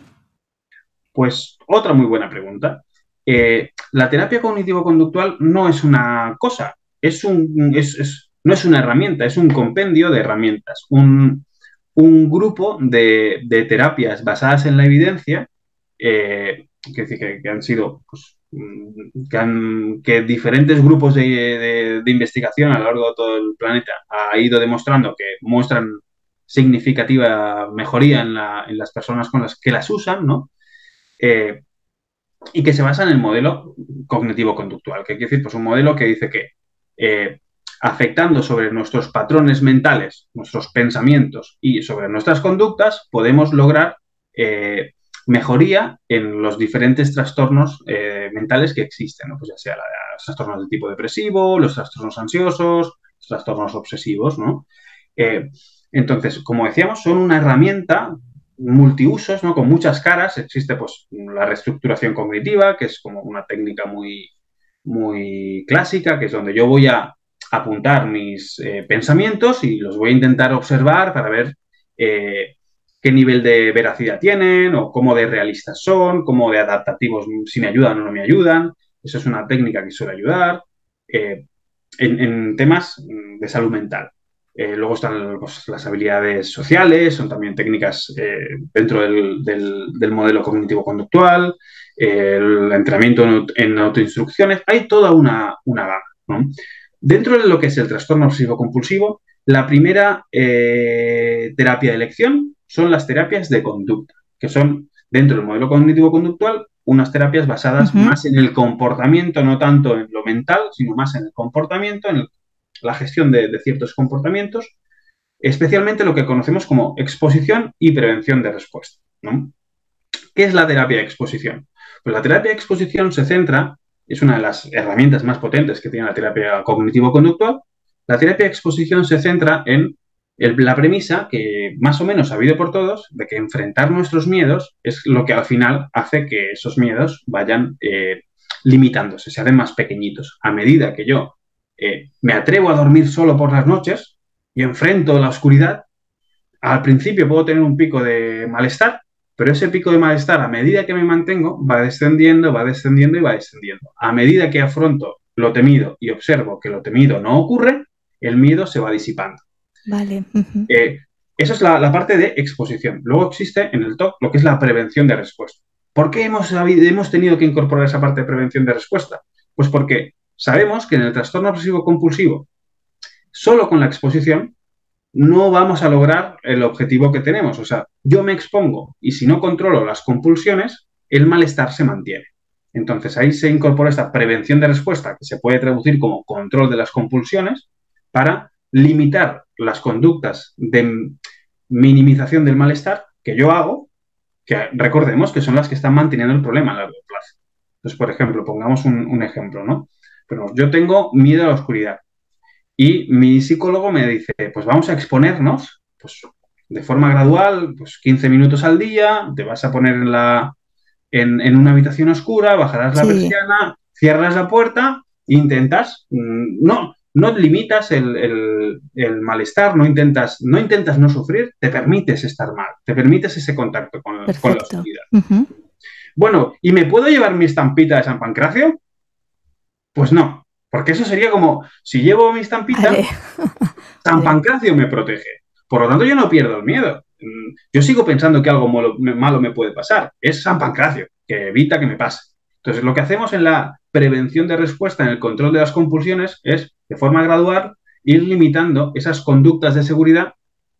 Pues otra muy buena pregunta. Eh, la terapia cognitivo-conductual no es una cosa, es un, no es una herramienta, es un compendio de herramientas, grupo de, terapias basadas en la evidencia, eh, que, han sido, pues, mm, que, diferentes grupos de, investigación a lo largo de todo el planeta ha ido demostrando que muestran significativa mejoría en, las personas con las que las usan, ¿no? Eh, y que se basa en el modelo cognitivo-conductual, que quiere decir, pues un modelo que dice que eh, afectando sobre nuestros patrones mentales, nuestros pensamientos y sobre nuestras conductas, podemos lograr eh, mejoría en los diferentes trastornos eh, mentales que existen, pues ya sea los trastornos de tipo depresivo, los trastornos ansiosos, los trastornos obsesivos, ¿no? Eh, entonces, como decíamos, son una herramienta multiusos, ¿no? Con muchas caras. Existe, pues, la reestructuración cognitiva, que es como una técnica muy, muy clásica, que es donde yo voy a apuntar mis eh, pensamientos y los voy a intentar observar para ver eh, qué nivel de veracidad tienen o cómo de realistas son, cómo de adaptativos si me ayudan o no me ayudan. Eso es una técnica que suele ayudar en, en temas de salud mental. Eh, luego están pues, las habilidades sociales, son también técnicas eh, dentro del, modelo cognitivo-conductual, el entrenamiento en, autoinstrucciones, hay toda una, una gama. Dentro de lo que es el trastorno obsesivo-compulsivo, la primera eh, terapia de elección son las terapias de conducta, que son dentro del modelo cognitivo-conductual unas terapias basadas más en el comportamiento, no tanto en lo mental, sino más en el comportamiento, en el la gestión de, ciertos comportamientos, especialmente lo que conocemos como exposición y prevención de respuesta. ¿Qué es la terapia de exposición? Pues la terapia de exposición se centra, es una de las herramientas más potentes que tiene la terapia cognitivo-conductual, la terapia de exposición se centra en la premisa que más o menos ha habido por todos de que enfrentar nuestros miedos es lo que al final hace que esos miedos vayan eh, limitándose, se hacen más pequeñitos. A medida que yo me atrevo a dormir solo por las noches y enfrento la oscuridad, al principio puedo tener un pico de malestar, pero ese pico de malestar, a medida que me mantengo, va descendiendo, va descendiendo y va descendiendo. A medida que afronto lo temido y observo que lo temido no ocurre, el miedo se va disipando. Vale. Eh, eso es la, parte de exposición. Luego existe en el TOC lo que es la prevención de respuesta. ¿Por qué hemos, hemos tenido que incorporar esa parte de prevención de respuesta? Pues porque sabemos que en el trastorno obsesivo compulsivo, solo con la exposición, no vamos a lograr el objetivo que tenemos. O sea, yo me expongo y si no controlo las compulsiones, el malestar se mantiene. Entonces ahí se incorpora esta prevención de respuesta, que se puede traducir como control de las compulsiones, para limitar las conductas de minimización del malestar que yo hago, que recordemos que son las que están manteniendo el problema a largo plazo. Entonces, por ejemplo, pongamos un, un ejemplo, ¿no? Pero yo tengo miedo a la oscuridad. Y mi psicólogo me dice, pues vamos a exponernos, pues de forma gradual, pues 15 minutos al día, te vas a poner en, la, en, una habitación oscura, bajarás la persiana, cierras la puerta, intentas, mm, no, no limitas el, malestar, no intentas, no intentas no sufrir, te permites estar mal, te permites ese contacto con, la oscuridad. Bueno, ¿y me puedo llevar mi estampita de San Pancracio? Pues no, porque eso sería como, si llevo mi estampita, San Pancracio me protege. Por lo tanto, yo no pierdo el miedo. Mm, yo sigo pensando que algo malo, me puede pasar. Es San Pancracio, que evita que me pase. Entonces, lo que hacemos en la prevención de respuesta, en el control de las compulsiones, es, de forma gradual, ir limitando esas conductas de seguridad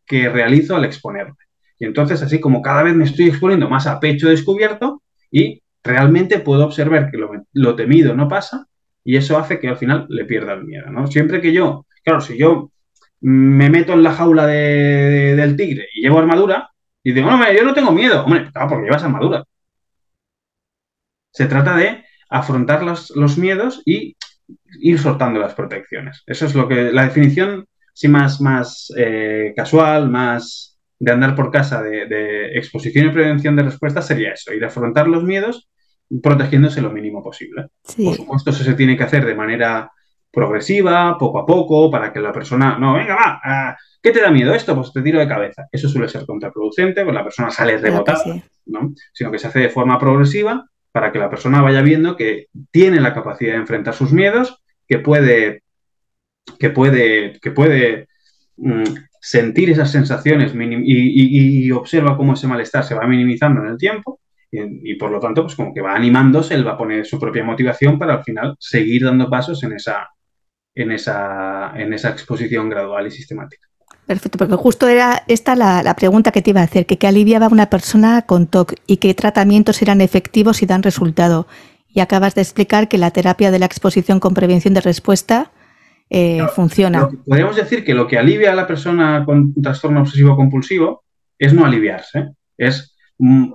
que realizo al exponerme. Y entonces, así como cada vez me estoy exponiendo más a pecho descubierto y realmente puedo observar que lo temido no pasa, y eso hace que al final le pierda el miedo, ¿no? Siempre que yo, claro, si yo me meto en la jaula del tigre y llevo armadura, y digo, no, yo no tengo miedo, hombre, claro, porque llevas armadura. Se trata de afrontar los, miedos y ir soltando las protecciones. Eso es lo que, la definición, sí, más, más eh, casual, más de andar por casa de, de, exposición y prevención de respuesta sería eso, ir a afrontar los miedos protegiéndose lo mínimo posible. Por supuesto, eso se tiene que hacer de manera progresiva, poco a poco, para que la persona, no, venga, va, ah, ¿qué te da miedo esto? Pues te tiro de cabeza. Eso suele ser contraproducente, pues la persona sale rebotada, ¿no? Sino que se hace de forma progresiva para que la persona vaya viendo que tiene la capacidad de enfrentar sus miedos, que puede, que puede, que puede mm, sentir esas sensaciones y observa cómo ese malestar se va minimizando en el tiempo y, por lo tanto, pues como que va animándose, él va a poner su propia motivación para al final seguir dando pasos en esa, en esa, en esa exposición gradual y sistemática. Perfecto, porque justo era esta la, pregunta que te iba a hacer, que qué aliviaba a una persona con TOC y qué tratamientos eran efectivos y dan resultado. Y acabas de explicar que la terapia de la exposición con prevención de respuesta eh, funciona. podríamos decir que lo que alivia a la persona con trastorno obsesivo compulsivo es no aliviarse, es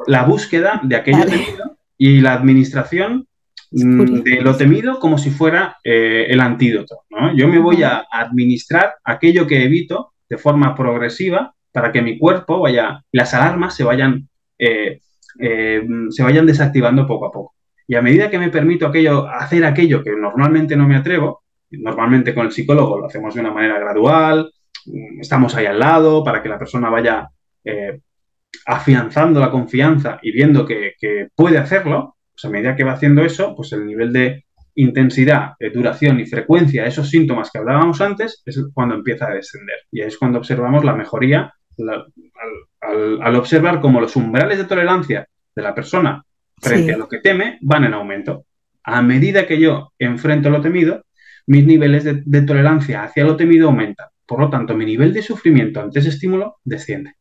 la búsqueda de aquello temido y la administración mm, de lo temido como si fuera eh, el antídoto. Yo me voy a administrar aquello que evito de forma progresiva para que mi cuerpo vaya, las alarmas se vayan, eh, se vayan desactivando poco a poco. Y a medida que me permito aquello, hacer aquello que normalmente no me atrevo, Normalmente con el psicólogo lo hacemos de una manera gradual, mm, estamos ahí al lado para que la persona vaya eh, afianzando la confianza y viendo que, puede hacerlo. Pues a medida que va haciendo eso, pues el nivel de intensidad, duración y frecuencia de esos síntomas que hablábamos antes es cuando empieza a descender. Y es cuando observamos la mejoría al, observar cómo los umbrales de tolerancia de la persona frente a lo que teme van en aumento. A medida que yo enfrento lo temido, mis niveles de, tolerancia hacia lo temido aumentan. Por lo tanto, mi nivel de sufrimiento ante ese estímulo desciende.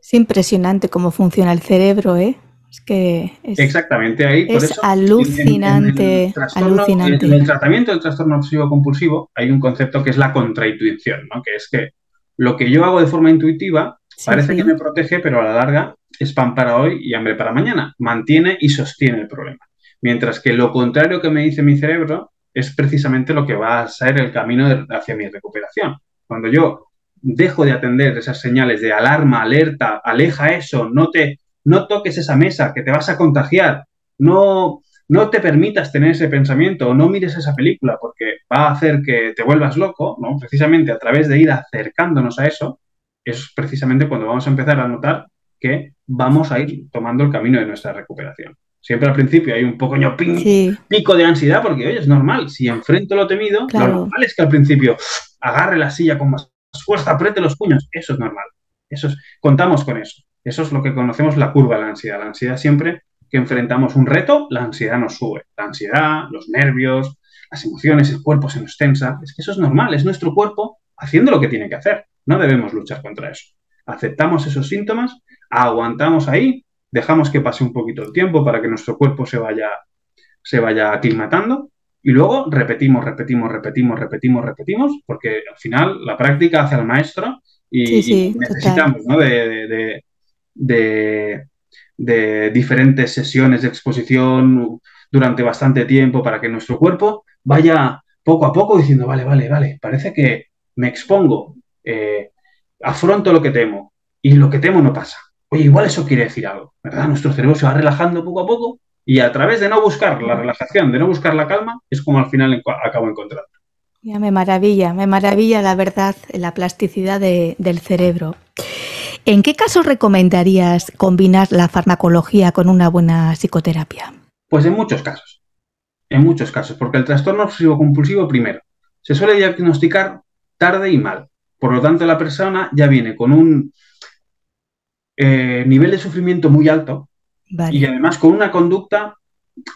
Es impresionante cómo funciona el cerebro, ¿eh? Es que Exactamente ahí. es alucinante, en, el alucinante. En el tratamiento del trastorno obsesivo compulsivo hay un concepto que es la contraintuición, ¿no? que es que lo que yo hago de forma intuitiva parece que me protege, pero a la larga es pan para hoy y hambre para mañana. Mantiene y sostiene el problema. Mientras que lo contrario que me dice mi cerebro es precisamente lo que va a ser el camino hacia mi recuperación. Cuando yo dejo de atender esas señales de alarma, alerta, aleja eso, no te no toques esa mesa, que te vas a contagiar, no, no te permitas tener ese pensamiento o no mires esa película porque va a hacer que te vuelvas loco, ¿no? Precisamente a través de ir acercándonos a eso, es precisamente cuando vamos a empezar a notar que vamos a ir tomando el camino de nuestra recuperación. Siempre al principio hay un pequeño pico de ansiedad porque, oye, es normal. Si enfrento lo temido, lo normal es que al principio agarre la silla con más fuerza, apriete los puños. Eso es normal. Eso es, contamos con eso. Eso es lo que conocemos la curva de la ansiedad. La ansiedad siempre que enfrentamos un reto, la ansiedad nos sube. La ansiedad, los nervios, las emociones, el cuerpo se nos tensa. Es que eso es normal, es nuestro cuerpo haciendo lo que tiene que hacer. No debemos luchar contra eso. Aceptamos esos síntomas, aguantamos ahí dejamos que pase un poquito el tiempo para que nuestro cuerpo se vaya, se vaya aclimatando y luego repetimos, repetimos, repetimos, repetimos, repetimos, porque al final la práctica hace al maestro y, necesitamos de, de, diferentes sesiones de exposición durante bastante tiempo para que nuestro cuerpo vaya poco a poco diciendo, vale, vale, vale, parece que me expongo, eh, afronto lo que temo y lo que temo no pasa. Oye, igual eso quiere decir algo, ¿verdad? Nuestro cerebro se va relajando poco a poco y a través de no buscar la relajación, de no buscar la calma, es como al final acabo encontrando. Ya me maravilla, me maravilla la verdad, la plasticidad del cerebro. ¿En qué casos recomendarías combinar la farmacología con una buena psicoterapia? Pues en muchos casos. En muchos casos, porque el trastorno obsesivo compulsivo, primero, se suele diagnosticar tarde y mal. Por lo tanto, la persona ya viene con un eh, nivel de sufrimiento muy alto y además con una conducta,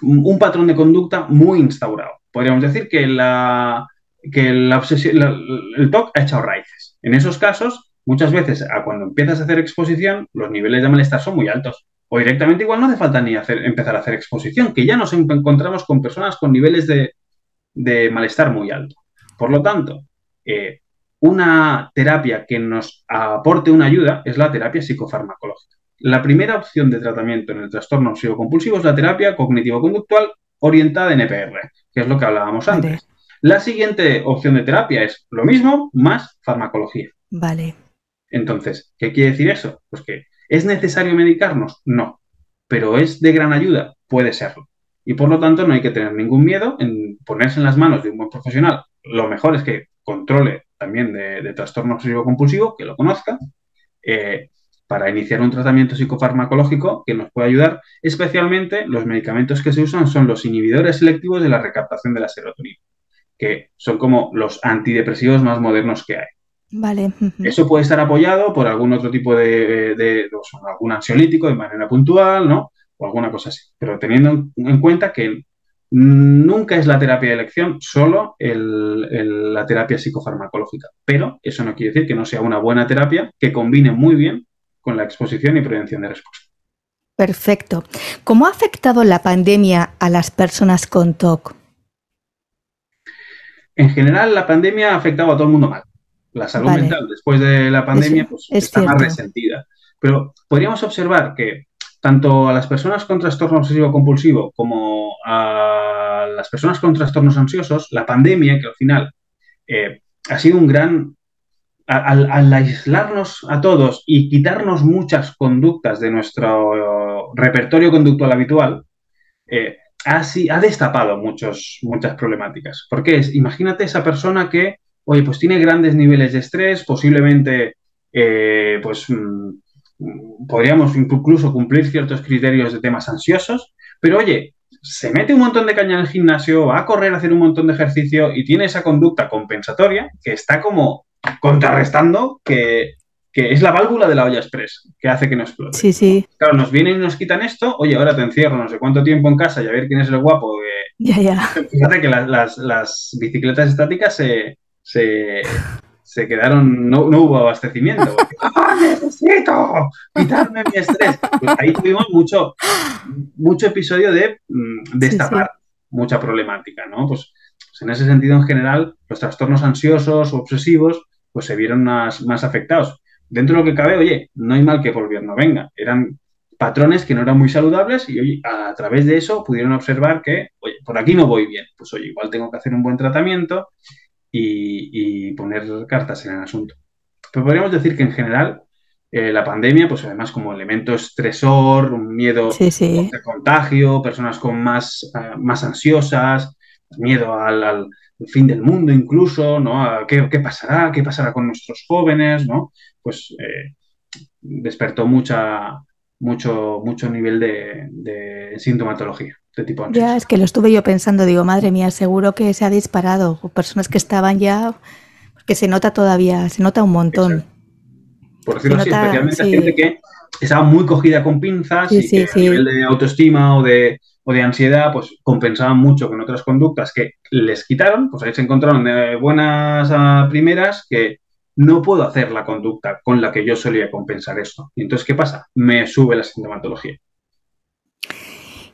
un patrón de conducta muy instaurado. Podríamos decir que, la, que la obsesión, el TOC ha echado raíces. En esos casos, muchas veces, cuando empiezas a hacer exposición, los niveles de malestar son muy altos. O directamente igual no hace falta ni hacer, empezar a hacer exposición, que ya nos encontramos con personas con niveles de, malestar muy alto. Por lo tanto, eh, una terapia que nos aporte una ayuda es la terapia psicofarmacológica. La primera opción de tratamiento en el trastorno psicocompulsivo es la terapia cognitivo-conductual orientada en EPR, que es lo que hablábamos antes. La siguiente opción de terapia es lo mismo más farmacología. Vale. Entonces, ¿qué quiere decir eso? Pues que ¿es necesario medicarnos? No. Pero ¿es de gran ayuda? Puede serlo. Y por lo tanto no hay que tener ningún miedo en ponerse en las manos de un buen profesional. Lo mejor es que controle también de, trastorno obsesivo compulsivo, que lo conozca, eh, para iniciar un tratamiento psicofarmacológico que nos puede ayudar. Especialmente los medicamentos que se usan son los inhibidores selectivos de la recaptación de la serotonina, que son como los antidepresivos más modernos que hay. Vale. Eso puede estar apoyado por algún otro tipo de, algún ansiolítico de manera puntual, ¿no? O alguna cosa así. Pero teniendo en cuenta que Nunca es la terapia de elección solo la terapia psicofarmacológica, pero eso no quiere decir que no sea una buena terapia que combine muy bien con la exposición y prevención de respuesta. Perfecto. ¿Cómo ha afectado la pandemia a las personas con TOC? en general la pandemia ha afectado a todo el mundo mal. La salud mental después de la pandemia pues, está más resentida. Pero podríamos observar que tanto a las personas con trastorno obsesivo compulsivo como a las personas con trastornos ansiosos, la pandemia, que al final eh, ha sido un gran... Al, aislarnos a todos y quitarnos muchas conductas de nuestro repertorio conductual habitual, eh, ha, destapado muchos, muchas problemáticas. Porque es, imagínate esa persona que, oye, pues tiene grandes niveles de estrés, posiblemente, eh, pues... Mm, podríamos incluso cumplir ciertos criterios de temas ansiosos, pero oye, se mete un montón de caña en el gimnasio, va a correr a hacer un montón de ejercicio y tiene esa conducta compensatoria que está como contrarrestando que, es la válvula de la olla express que hace que no explote. Sí, sí. Claro, nos vienen y nos quitan esto, oye, ahora te encierro no sé cuánto tiempo en casa y a ver quién es el guapo. ya, ya. Fíjate que las, bicicletas estáticas se, se quedaron, no, hubo abastecimiento. ¡Ah, necesito quitarme mi estrés! Pues ahí tuvimos mucho, mucho episodio de mm, destapar mucha problemática, ¿no? Pues, pues, en ese sentido, en general, los trastornos ansiosos o obsesivos, pues se vieron más, más afectados. Dentro de lo que cabe, oye, no hay mal que por bien no venga. Eran patrones que no eran muy saludables y oye, a través de eso pudieron observar que, oye, por aquí no voy bien. Pues oye, igual tengo que hacer un buen tratamiento y, poner cartas en el asunto. Pero podríamos decir que en general eh, la pandemia, pues además como elemento estresor, un miedo de contagio, personas con más, eh, más ansiosas, miedo al, fin del mundo incluso, ¿no? ¿Qué, pasará? ¿Qué pasará con nuestros jóvenes? ¿no? Pues eh, despertó mucha, mucho, mucho nivel de sintomatología. Ya, es que lo estuve yo pensando, digo, madre mía, seguro que se ha disparado. Personas que estaban ya, que se nota todavía, se nota un montón. Por decirlo así, especialmente gente que estaba muy cogida con pinzas y que a nivel de autoestima o de, o de ansiedad, pues compensaban mucho con otras conductas que les quitaron, pues ahí se encontraron de buenas a primeras que no puedo hacer la conducta con la que yo solía compensar esto. Y entonces, ¿qué pasa? Me sube la sintomatología.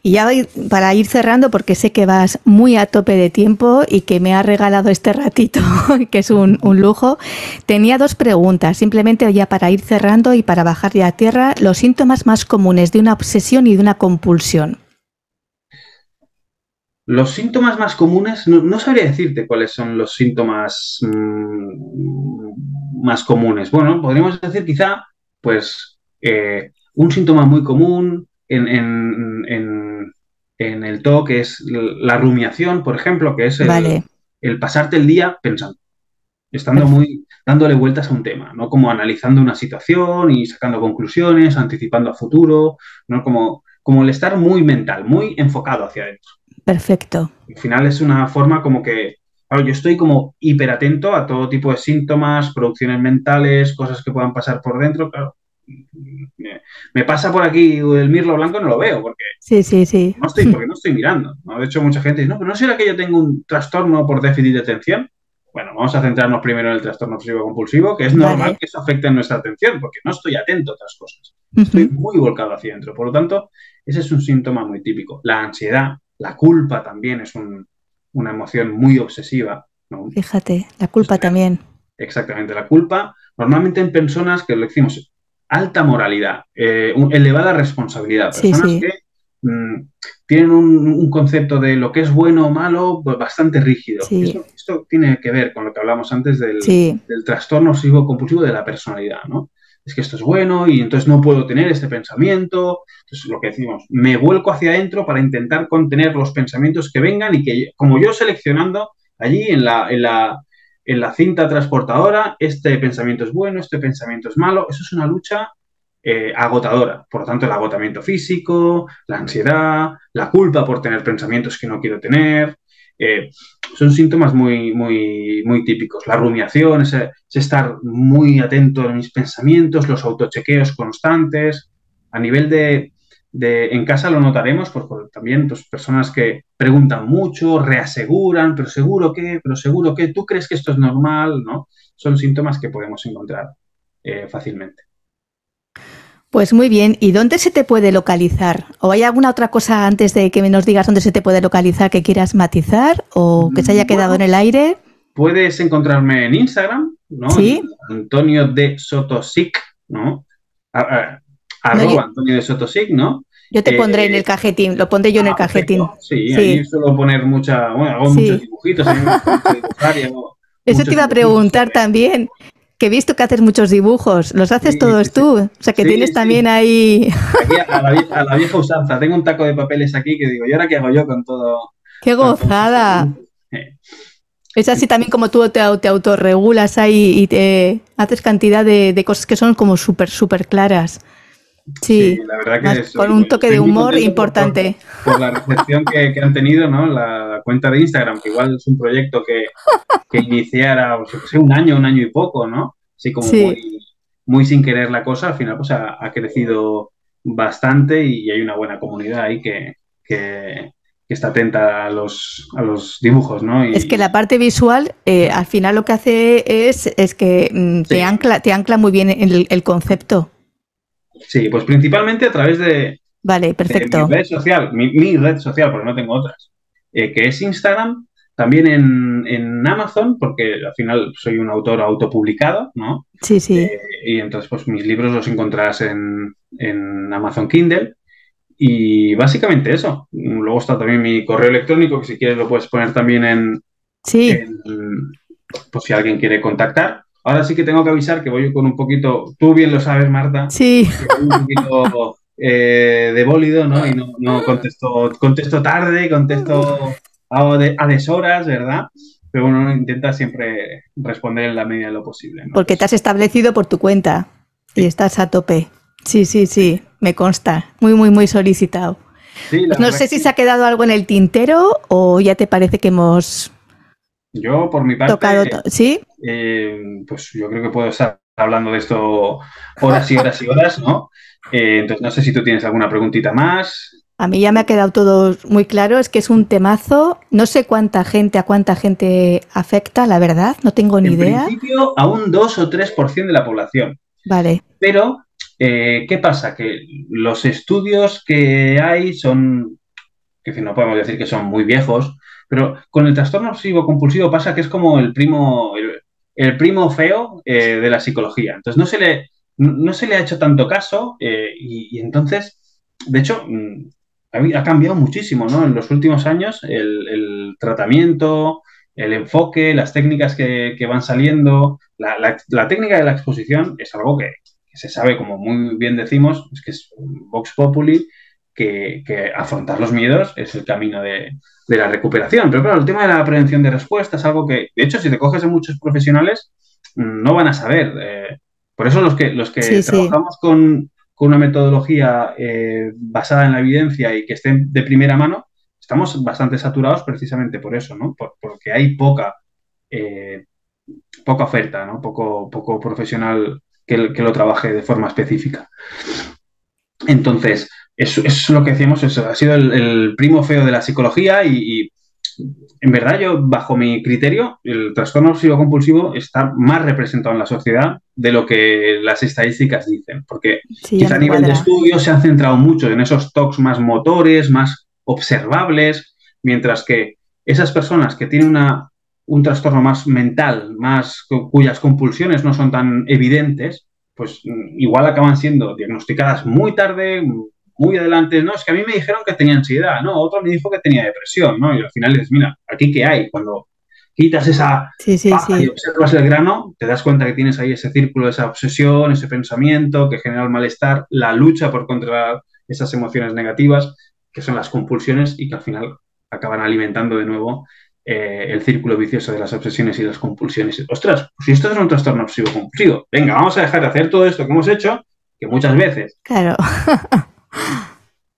Y ya para ir cerrando, porque sé que vas muy a tope de tiempo y que me ha regalado este ratito, que es un, lujo, tenía dos preguntas, simplemente ya para ir cerrando y para bajar ya a tierra, los síntomas más comunes de una obsesión y de una compulsión. Los síntomas más comunes, no, sabría decirte cuáles son los síntomas mm, más comunes. Bueno, podríamos decir quizá, pues, eh, un síntoma muy común en, en el TOC es la rumiación, por ejemplo, que es el, pasarte el día pensando, estando muy dándole vueltas a un tema, ¿no? Como analizando una situación y sacando conclusiones, anticipando a futuro, ¿no? Como, como el estar muy mental, muy enfocado hacia adentro. Perfecto. Al final es una forma como que, claro, yo estoy como hiperatento a todo tipo de síntomas, producciones mentales, cosas que puedan pasar por dentro, claro me, pasa por aquí el mirlo blanco, no lo veo, porque, sí, sí, sí. No, estoy, porque no estoy mirando. De hecho, mucha gente dice, no, pero no será que yo tengo un trastorno por déficit de atención. Bueno, vamos a centrarnos primero en el trastorno obsesivo compulsivo, que es normal que eso afecte en nuestra atención, porque no estoy atento a otras cosas. Estoy muy volcado hacia adentro. Por lo tanto, ese es un síntoma muy típico. La ansiedad, la culpa también es una emoción muy obsesiva. Fíjate, la culpa también. Exactamente, la culpa, normalmente en personas que lo decimos, alta moralidad, eh, elevada responsabilidad. Personas que mm, tienen un, concepto de lo que es bueno o malo pues, bastante rígido. Esto, tiene que ver con lo que hablamos antes del, trastorno obsesivo compulsivo de la personalidad, ¿no? Es que esto es bueno y entonces no puedo tener este pensamiento. Entonces, lo que decimos, me vuelco hacia adentro para intentar contener los pensamientos que vengan y que, como yo seleccionando allí en la, en la, en la cinta transportadora, este pensamiento es bueno, este pensamiento es malo. Eso es una lucha eh, agotadora. Por lo tanto, el agotamiento físico, la ansiedad, la culpa por tener pensamientos que no quiero tener. Son síntomas muy, muy, muy típicos. La rumiación, ese, estar muy atento a mis pensamientos, los autochequeos constantes. A nivel de, en casa lo notaremos, pues, también pues, personas que preguntan mucho, reaseguran, pero seguro que, pero seguro que, tú crees que esto es normal, ¿no? Son síntomas que podemos encontrar eh, fácilmente. Pues muy bien, ¿y dónde se te puede localizar? ¿O hay alguna otra cosa antes de que nos digas dónde se te puede localizar que quieras matizar o que se haya quedado en el aire? puedes encontrarme en Instagram, ¿no? Sí. Antonio de Sotosic, ¿no? arroba Antonio de Sotosic, ¿no? Yo te pondré en el eh, cajetín, lo pondré yo en el ah, cajetín. Sí, sí, ahí suelo poner mucha, bueno, hago muchos dibujitos. Eso te iba a preguntar también, que he visto que haces muchos dibujos, ¿los haces todos tú? O sea, que tienes también ahí... a, la, vieja usanza, tengo un taco de papeles aquí que digo, ¿y ahora qué hago yo con todo? ¡Qué gozada! Es así también como tú te, te autorregulas ahí y te haces cantidad de, de cosas que son como súper, súper claras. Sí, la verdad que con un toque de humor importante. Por, la recepción que, han tenido, ¿no? La, cuenta de Instagram, que igual es un proyecto que, que iniciara, pues, un año, un año y poco, ¿no? Así como muy, sin querer la cosa, al final pues ha, crecido bastante y hay una buena comunidad ahí que, está atenta a los, a los dibujos, ¿no? es que la parte visual, eh, al final lo que hace es, es que mm, te, ancla, te ancla muy bien el, el concepto. Sí, pues principalmente a través de, vale, perfecto. mi red social, mi, red social, porque no tengo otras, eh, que es Instagram, también en, Amazon, porque al final soy un autor autopublicado, ¿no? Sí, sí. Eh, y entonces, pues mis libros los encontrarás en, Amazon Kindle. Y básicamente eso. Luego está también mi correo electrónico, que si quieres lo puedes poner también en. Sí. pues si alguien quiere contactar. Ahora sí que tengo que avisar que voy con un poquito, tú bien lo sabes, Marta. Sí. Un poquito eh, de bólido, ¿no? Y no, contesto, contesto tarde, contesto a, deshoras, ¿verdad? Pero uno intenta siempre responder en la medida de lo posible. Porque te has establecido por tu cuenta y estás a tope. Sí, sí, sí, me consta. Muy, muy, muy solicitado. Pues no sé si se ha quedado algo en el tintero o ya te parece que hemos yo, por mi parte, tocado ¿sí? Eh, pues yo creo que puedo estar hablando de esto horas y horas y horas, ¿no? Eh, entonces, no sé si tú tienes alguna preguntita más. A mí ya me ha quedado todo muy claro, es que es un temazo, no sé cuánta gente, a cuánta gente afecta, la verdad, no tengo ni idea. En principio, a un 2 o 3% de la población. Vale. Pero, eh, ¿qué pasa? Que los estudios que hay son, que no podemos decir que son muy viejos, pero con el trastorno obsesivo compulsivo pasa que es como el primo, el, primo feo eh, de la psicología. Entonces no se le, no se le ha hecho tanto caso eh, y, entonces, de hecho, mm, ha, cambiado muchísimo, ¿no? En los últimos años el, tratamiento, el enfoque, las técnicas que, van saliendo, la, técnica de la exposición es algo que, que, se sabe, como muy bien decimos, es que es Vox Populi, que, afrontar los miedos es el camino de, la recuperación. Pero claro, el tema de la prevención de respuesta es algo que, de hecho, si te coges a muchos profesionales, no van a saber. Eh, por eso los que, los que trabajamos Con, una metodología eh, basada en la evidencia y que esté de primera mano, estamos bastante saturados precisamente por eso, ¿no? porque hay poca, eh, poca oferta, ¿no? Poco, poco profesional que, que lo trabaje de forma específica. Entonces, eso es lo que decíamos, eso ha sido el, primo feo de la psicología y, en verdad yo, bajo mi criterio, el trastorno obsesivo compulsivo está más representado en la sociedad de lo que las estadísticas dicen, porque quizá a nivel de estudio se han centrado mucho en esos tocs más motores, más observables, mientras que esas personas que tienen una, un trastorno más mental, más cuyas compulsiones no son tan evidentes, pues igual acaban siendo diagnosticadas muy tarde, muy adelante, no, es que a mí me dijeron que tenía ansiedad, no, otro me dijo que tenía depresión, ¿no? Y al final dices, mira, aquí qué hay, cuando quitas esa sí, sí, y observas el grano, te das cuenta que tienes ahí ese círculo, esa obsesión, ese pensamiento que genera el malestar, la lucha por controlar esas emociones negativas, que son las compulsiones y que al final acaban alimentando de nuevo eh, el círculo vicioso de las obsesiones y las compulsiones. Ostras, pues si esto es un trastorno obsesivo compulsivo, venga, vamos a dejar de hacer todo esto que hemos hecho, que muchas veces claro.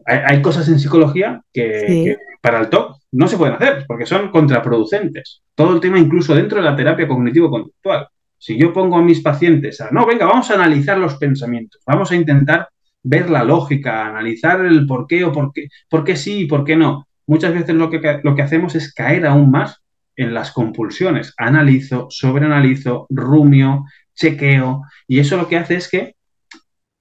hay, cosas en psicología que, para el TOC no se pueden hacer porque son contraproducentes. Todo el tema incluso dentro de la terapia cognitivo-conductual. Si yo pongo a mis pacientes a, no, venga, vamos a analizar los pensamientos, vamos a intentar ver la lógica, analizar el por qué o por qué, por qué sí y por qué no. Muchas veces lo que, lo que hacemos es caer aún más en las compulsiones. Analizo, sobreanalizo, rumio, chequeo, y eso lo que hace es que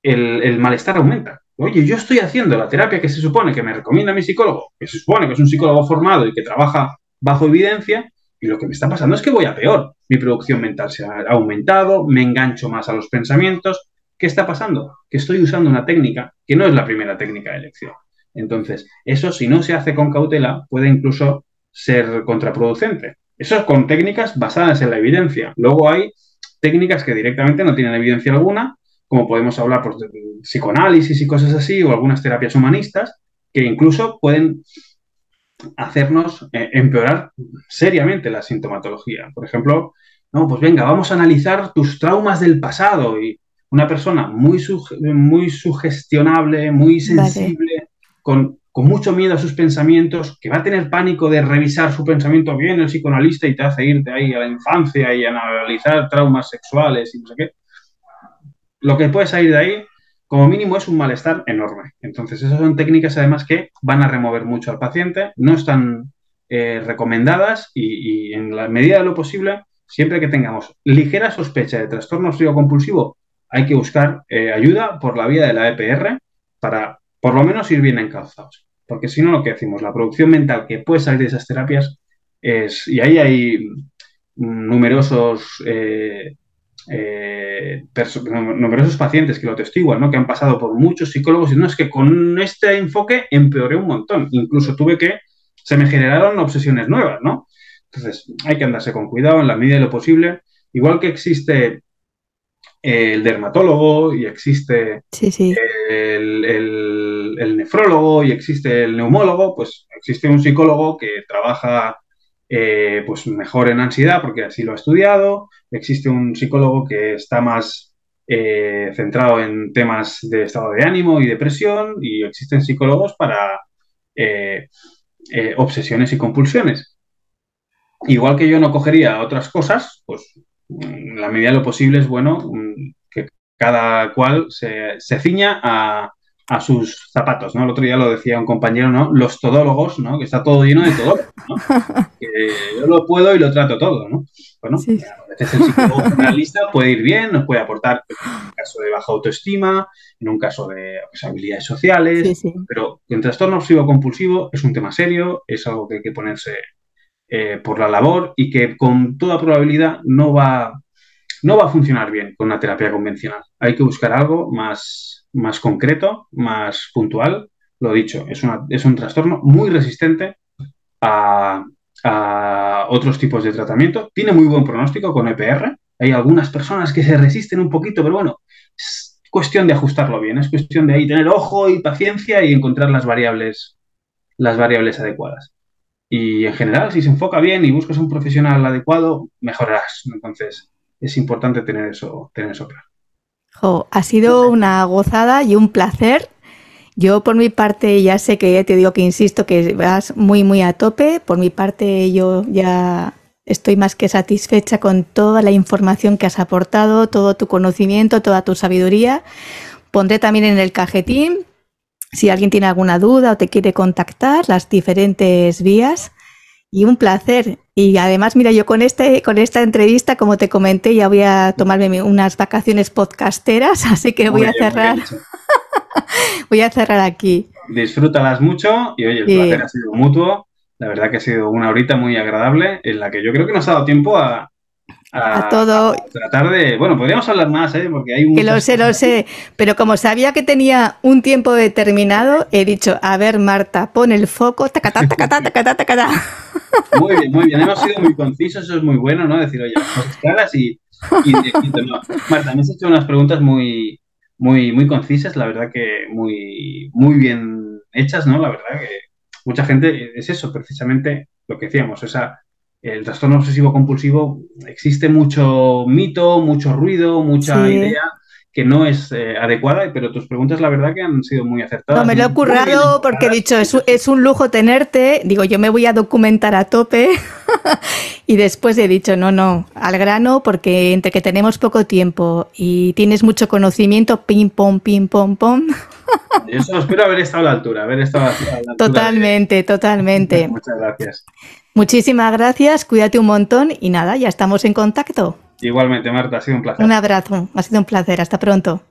el malestar aumenta. Oye, yo estoy haciendo la terapia que se supone que me recomienda mi psicólogo, que se supone que es un psicólogo formado y que trabaja bajo evidencia, y lo que me está pasando es que voy a peor. Mi producción mental se ha aumentado, me engancho más a los pensamientos. ¿Qué está pasando? Que estoy usando una técnica que no es la primera técnica de elección. Entonces, eso si no se hace con cautela puede incluso ser contraproducente. Eso es con técnicas basadas en la evidencia. Luego hay técnicas que directamente no tienen evidencia alguna, como podemos hablar pues, psicoanálisis y cosas así, o algunas terapias humanistas, que incluso pueden hacernos eh, empeorar seriamente la sintomatología. Por ejemplo, no, pues venga, vamos a analizar tus traumas del pasado y una persona muy, muy sugestionable, muy sensible, con, mucho miedo a sus pensamientos, que va a tener pánico de revisar su pensamiento bien el psicoanalista y te hace irte ahí a la infancia y analizar traumas sexuales y no sé qué. Lo que puede salir de ahí como mínimo es un malestar enorme. Entonces, esas son técnicas además que van a remover mucho al paciente, no están eh, recomendadas y, en la medida de lo posible, siempre que tengamos ligera sospecha de trastorno obsesivo compulsivo, hay que buscar eh, ayuda por la vía de la EPR para por lo menos ir bien encauzados. Porque si no, lo que decimos, la producción mental que puede salir de esas terapias es, y ahí hay numerosos eh, eh, numerosos pacientes que lo testiguan, ¿no? que han pasado por muchos psicólogos y no es que con este enfoque empeoré un montón. Incluso tuve que, se me generaron obsesiones nuevas, ¿no? Entonces, hay que andarse con cuidado en la medida de lo posible. Igual que existe el dermatólogo y existe El, el, nefrólogo y existe el neumólogo, pues existe un psicólogo que trabaja eh, pues mejor en ansiedad porque así lo ha estudiado. Existe un psicólogo que está más eh, centrado en temas de estado de ánimo y depresión y existen psicólogos para eh, obsesiones y compulsiones. Igual que yo no cogería otras cosas, pues en la medida de lo posible es bueno mm, que cada cual se, se ciña a, a sus zapatos, ¿no? El otro día lo decía un compañero, ¿no? Los todólogos, ¿no? Que está todo lleno de todólogos, ¿no? Que yo lo puedo y lo trato todo, ¿no? Bueno, a veces el psicólogo generalista puede ir bien, nos puede aportar en un caso de baja autoestima, en un caso de pues, habilidades sociales, pero el trastorno obsesivo compulsivo es un tema serio, es algo que hay que ponerse eh, por la labor y que con toda probabilidad no va, no va a funcionar bien con una terapia convencional. Hay que buscar algo más más concreto, más puntual. Lo dicho, es, es un trastorno muy resistente a, otros tipos de tratamiento. Tiene muy buen pronóstico con EPR. Hay algunas personas que se resisten un poquito, pero bueno, es cuestión de ajustarlo bien. Es cuestión de ahí tener ojo y paciencia y encontrar las variables, las variables adecuadas. Y en general, si se enfoca bien y buscas un profesional adecuado, mejorarás. Entonces, es importante tener eso, tener eso claro ha sido una gozada y un placer. Yo por mi parte ya sé que te digo que insisto que vas muy muy a tope. Por mi parte yo ya estoy más que satisfecha con toda la información que has aportado, todo tu conocimiento, toda tu sabiduría. Pondré también en el cajetín si alguien tiene alguna duda o te quiere contactar las diferentes vías y un placer. Y además, mira, yo con, este, con esta entrevista, como te comenté, ya voy a tomarme unas vacaciones podcasteras, así que voy a cerrar. voy a cerrar aquí. Disfrútalas mucho y oye, el placer ha sido mutuo. La verdad que ha sido una horita muy agradable en la que yo creo que nos ha dado tiempo a, a, todo. tratar de. Bueno, podríamos hablar más, ¿eh? Porque hay un. Que lo sé, lo sé. Pero como sabía que tenía un tiempo determinado, he dicho: A ver, Marta, pon el foco, tacatá, tacatá, tacatá, tacatá. Muy bien, muy bien. Hemos sido muy concisos, eso es muy bueno, ¿no? Decir, oye, cosas claras y. y no. Marta, me has hecho unas preguntas muy, muy, muy concisas, la verdad que muy, muy bien hechas, ¿no? La verdad que mucha gente es eso, precisamente lo que decíamos, esa el trastorno obsesivo compulsivo existe mucho mito, mucho ruido, mucha idea que no es eh, adecuada, pero tus preguntas la verdad que han sido muy acertadas. No, me lo he currado porque he dicho, es, es, un lujo tenerte, digo, yo me voy a documentar a tope y después he dicho, no, no, al grano, porque entre que tenemos poco tiempo y tienes mucho conocimiento, pim, pom, pim, pom, pom. Eso espero haber estado a la altura, haber estado a la altura. Totalmente, totalmente. Muchas gracias. Muchísimas gracias, cuídate un montón y nada, ya estamos en contacto. Igualmente, Marta, ha sido un placer. Un abrazo, ha sido un placer, hasta pronto.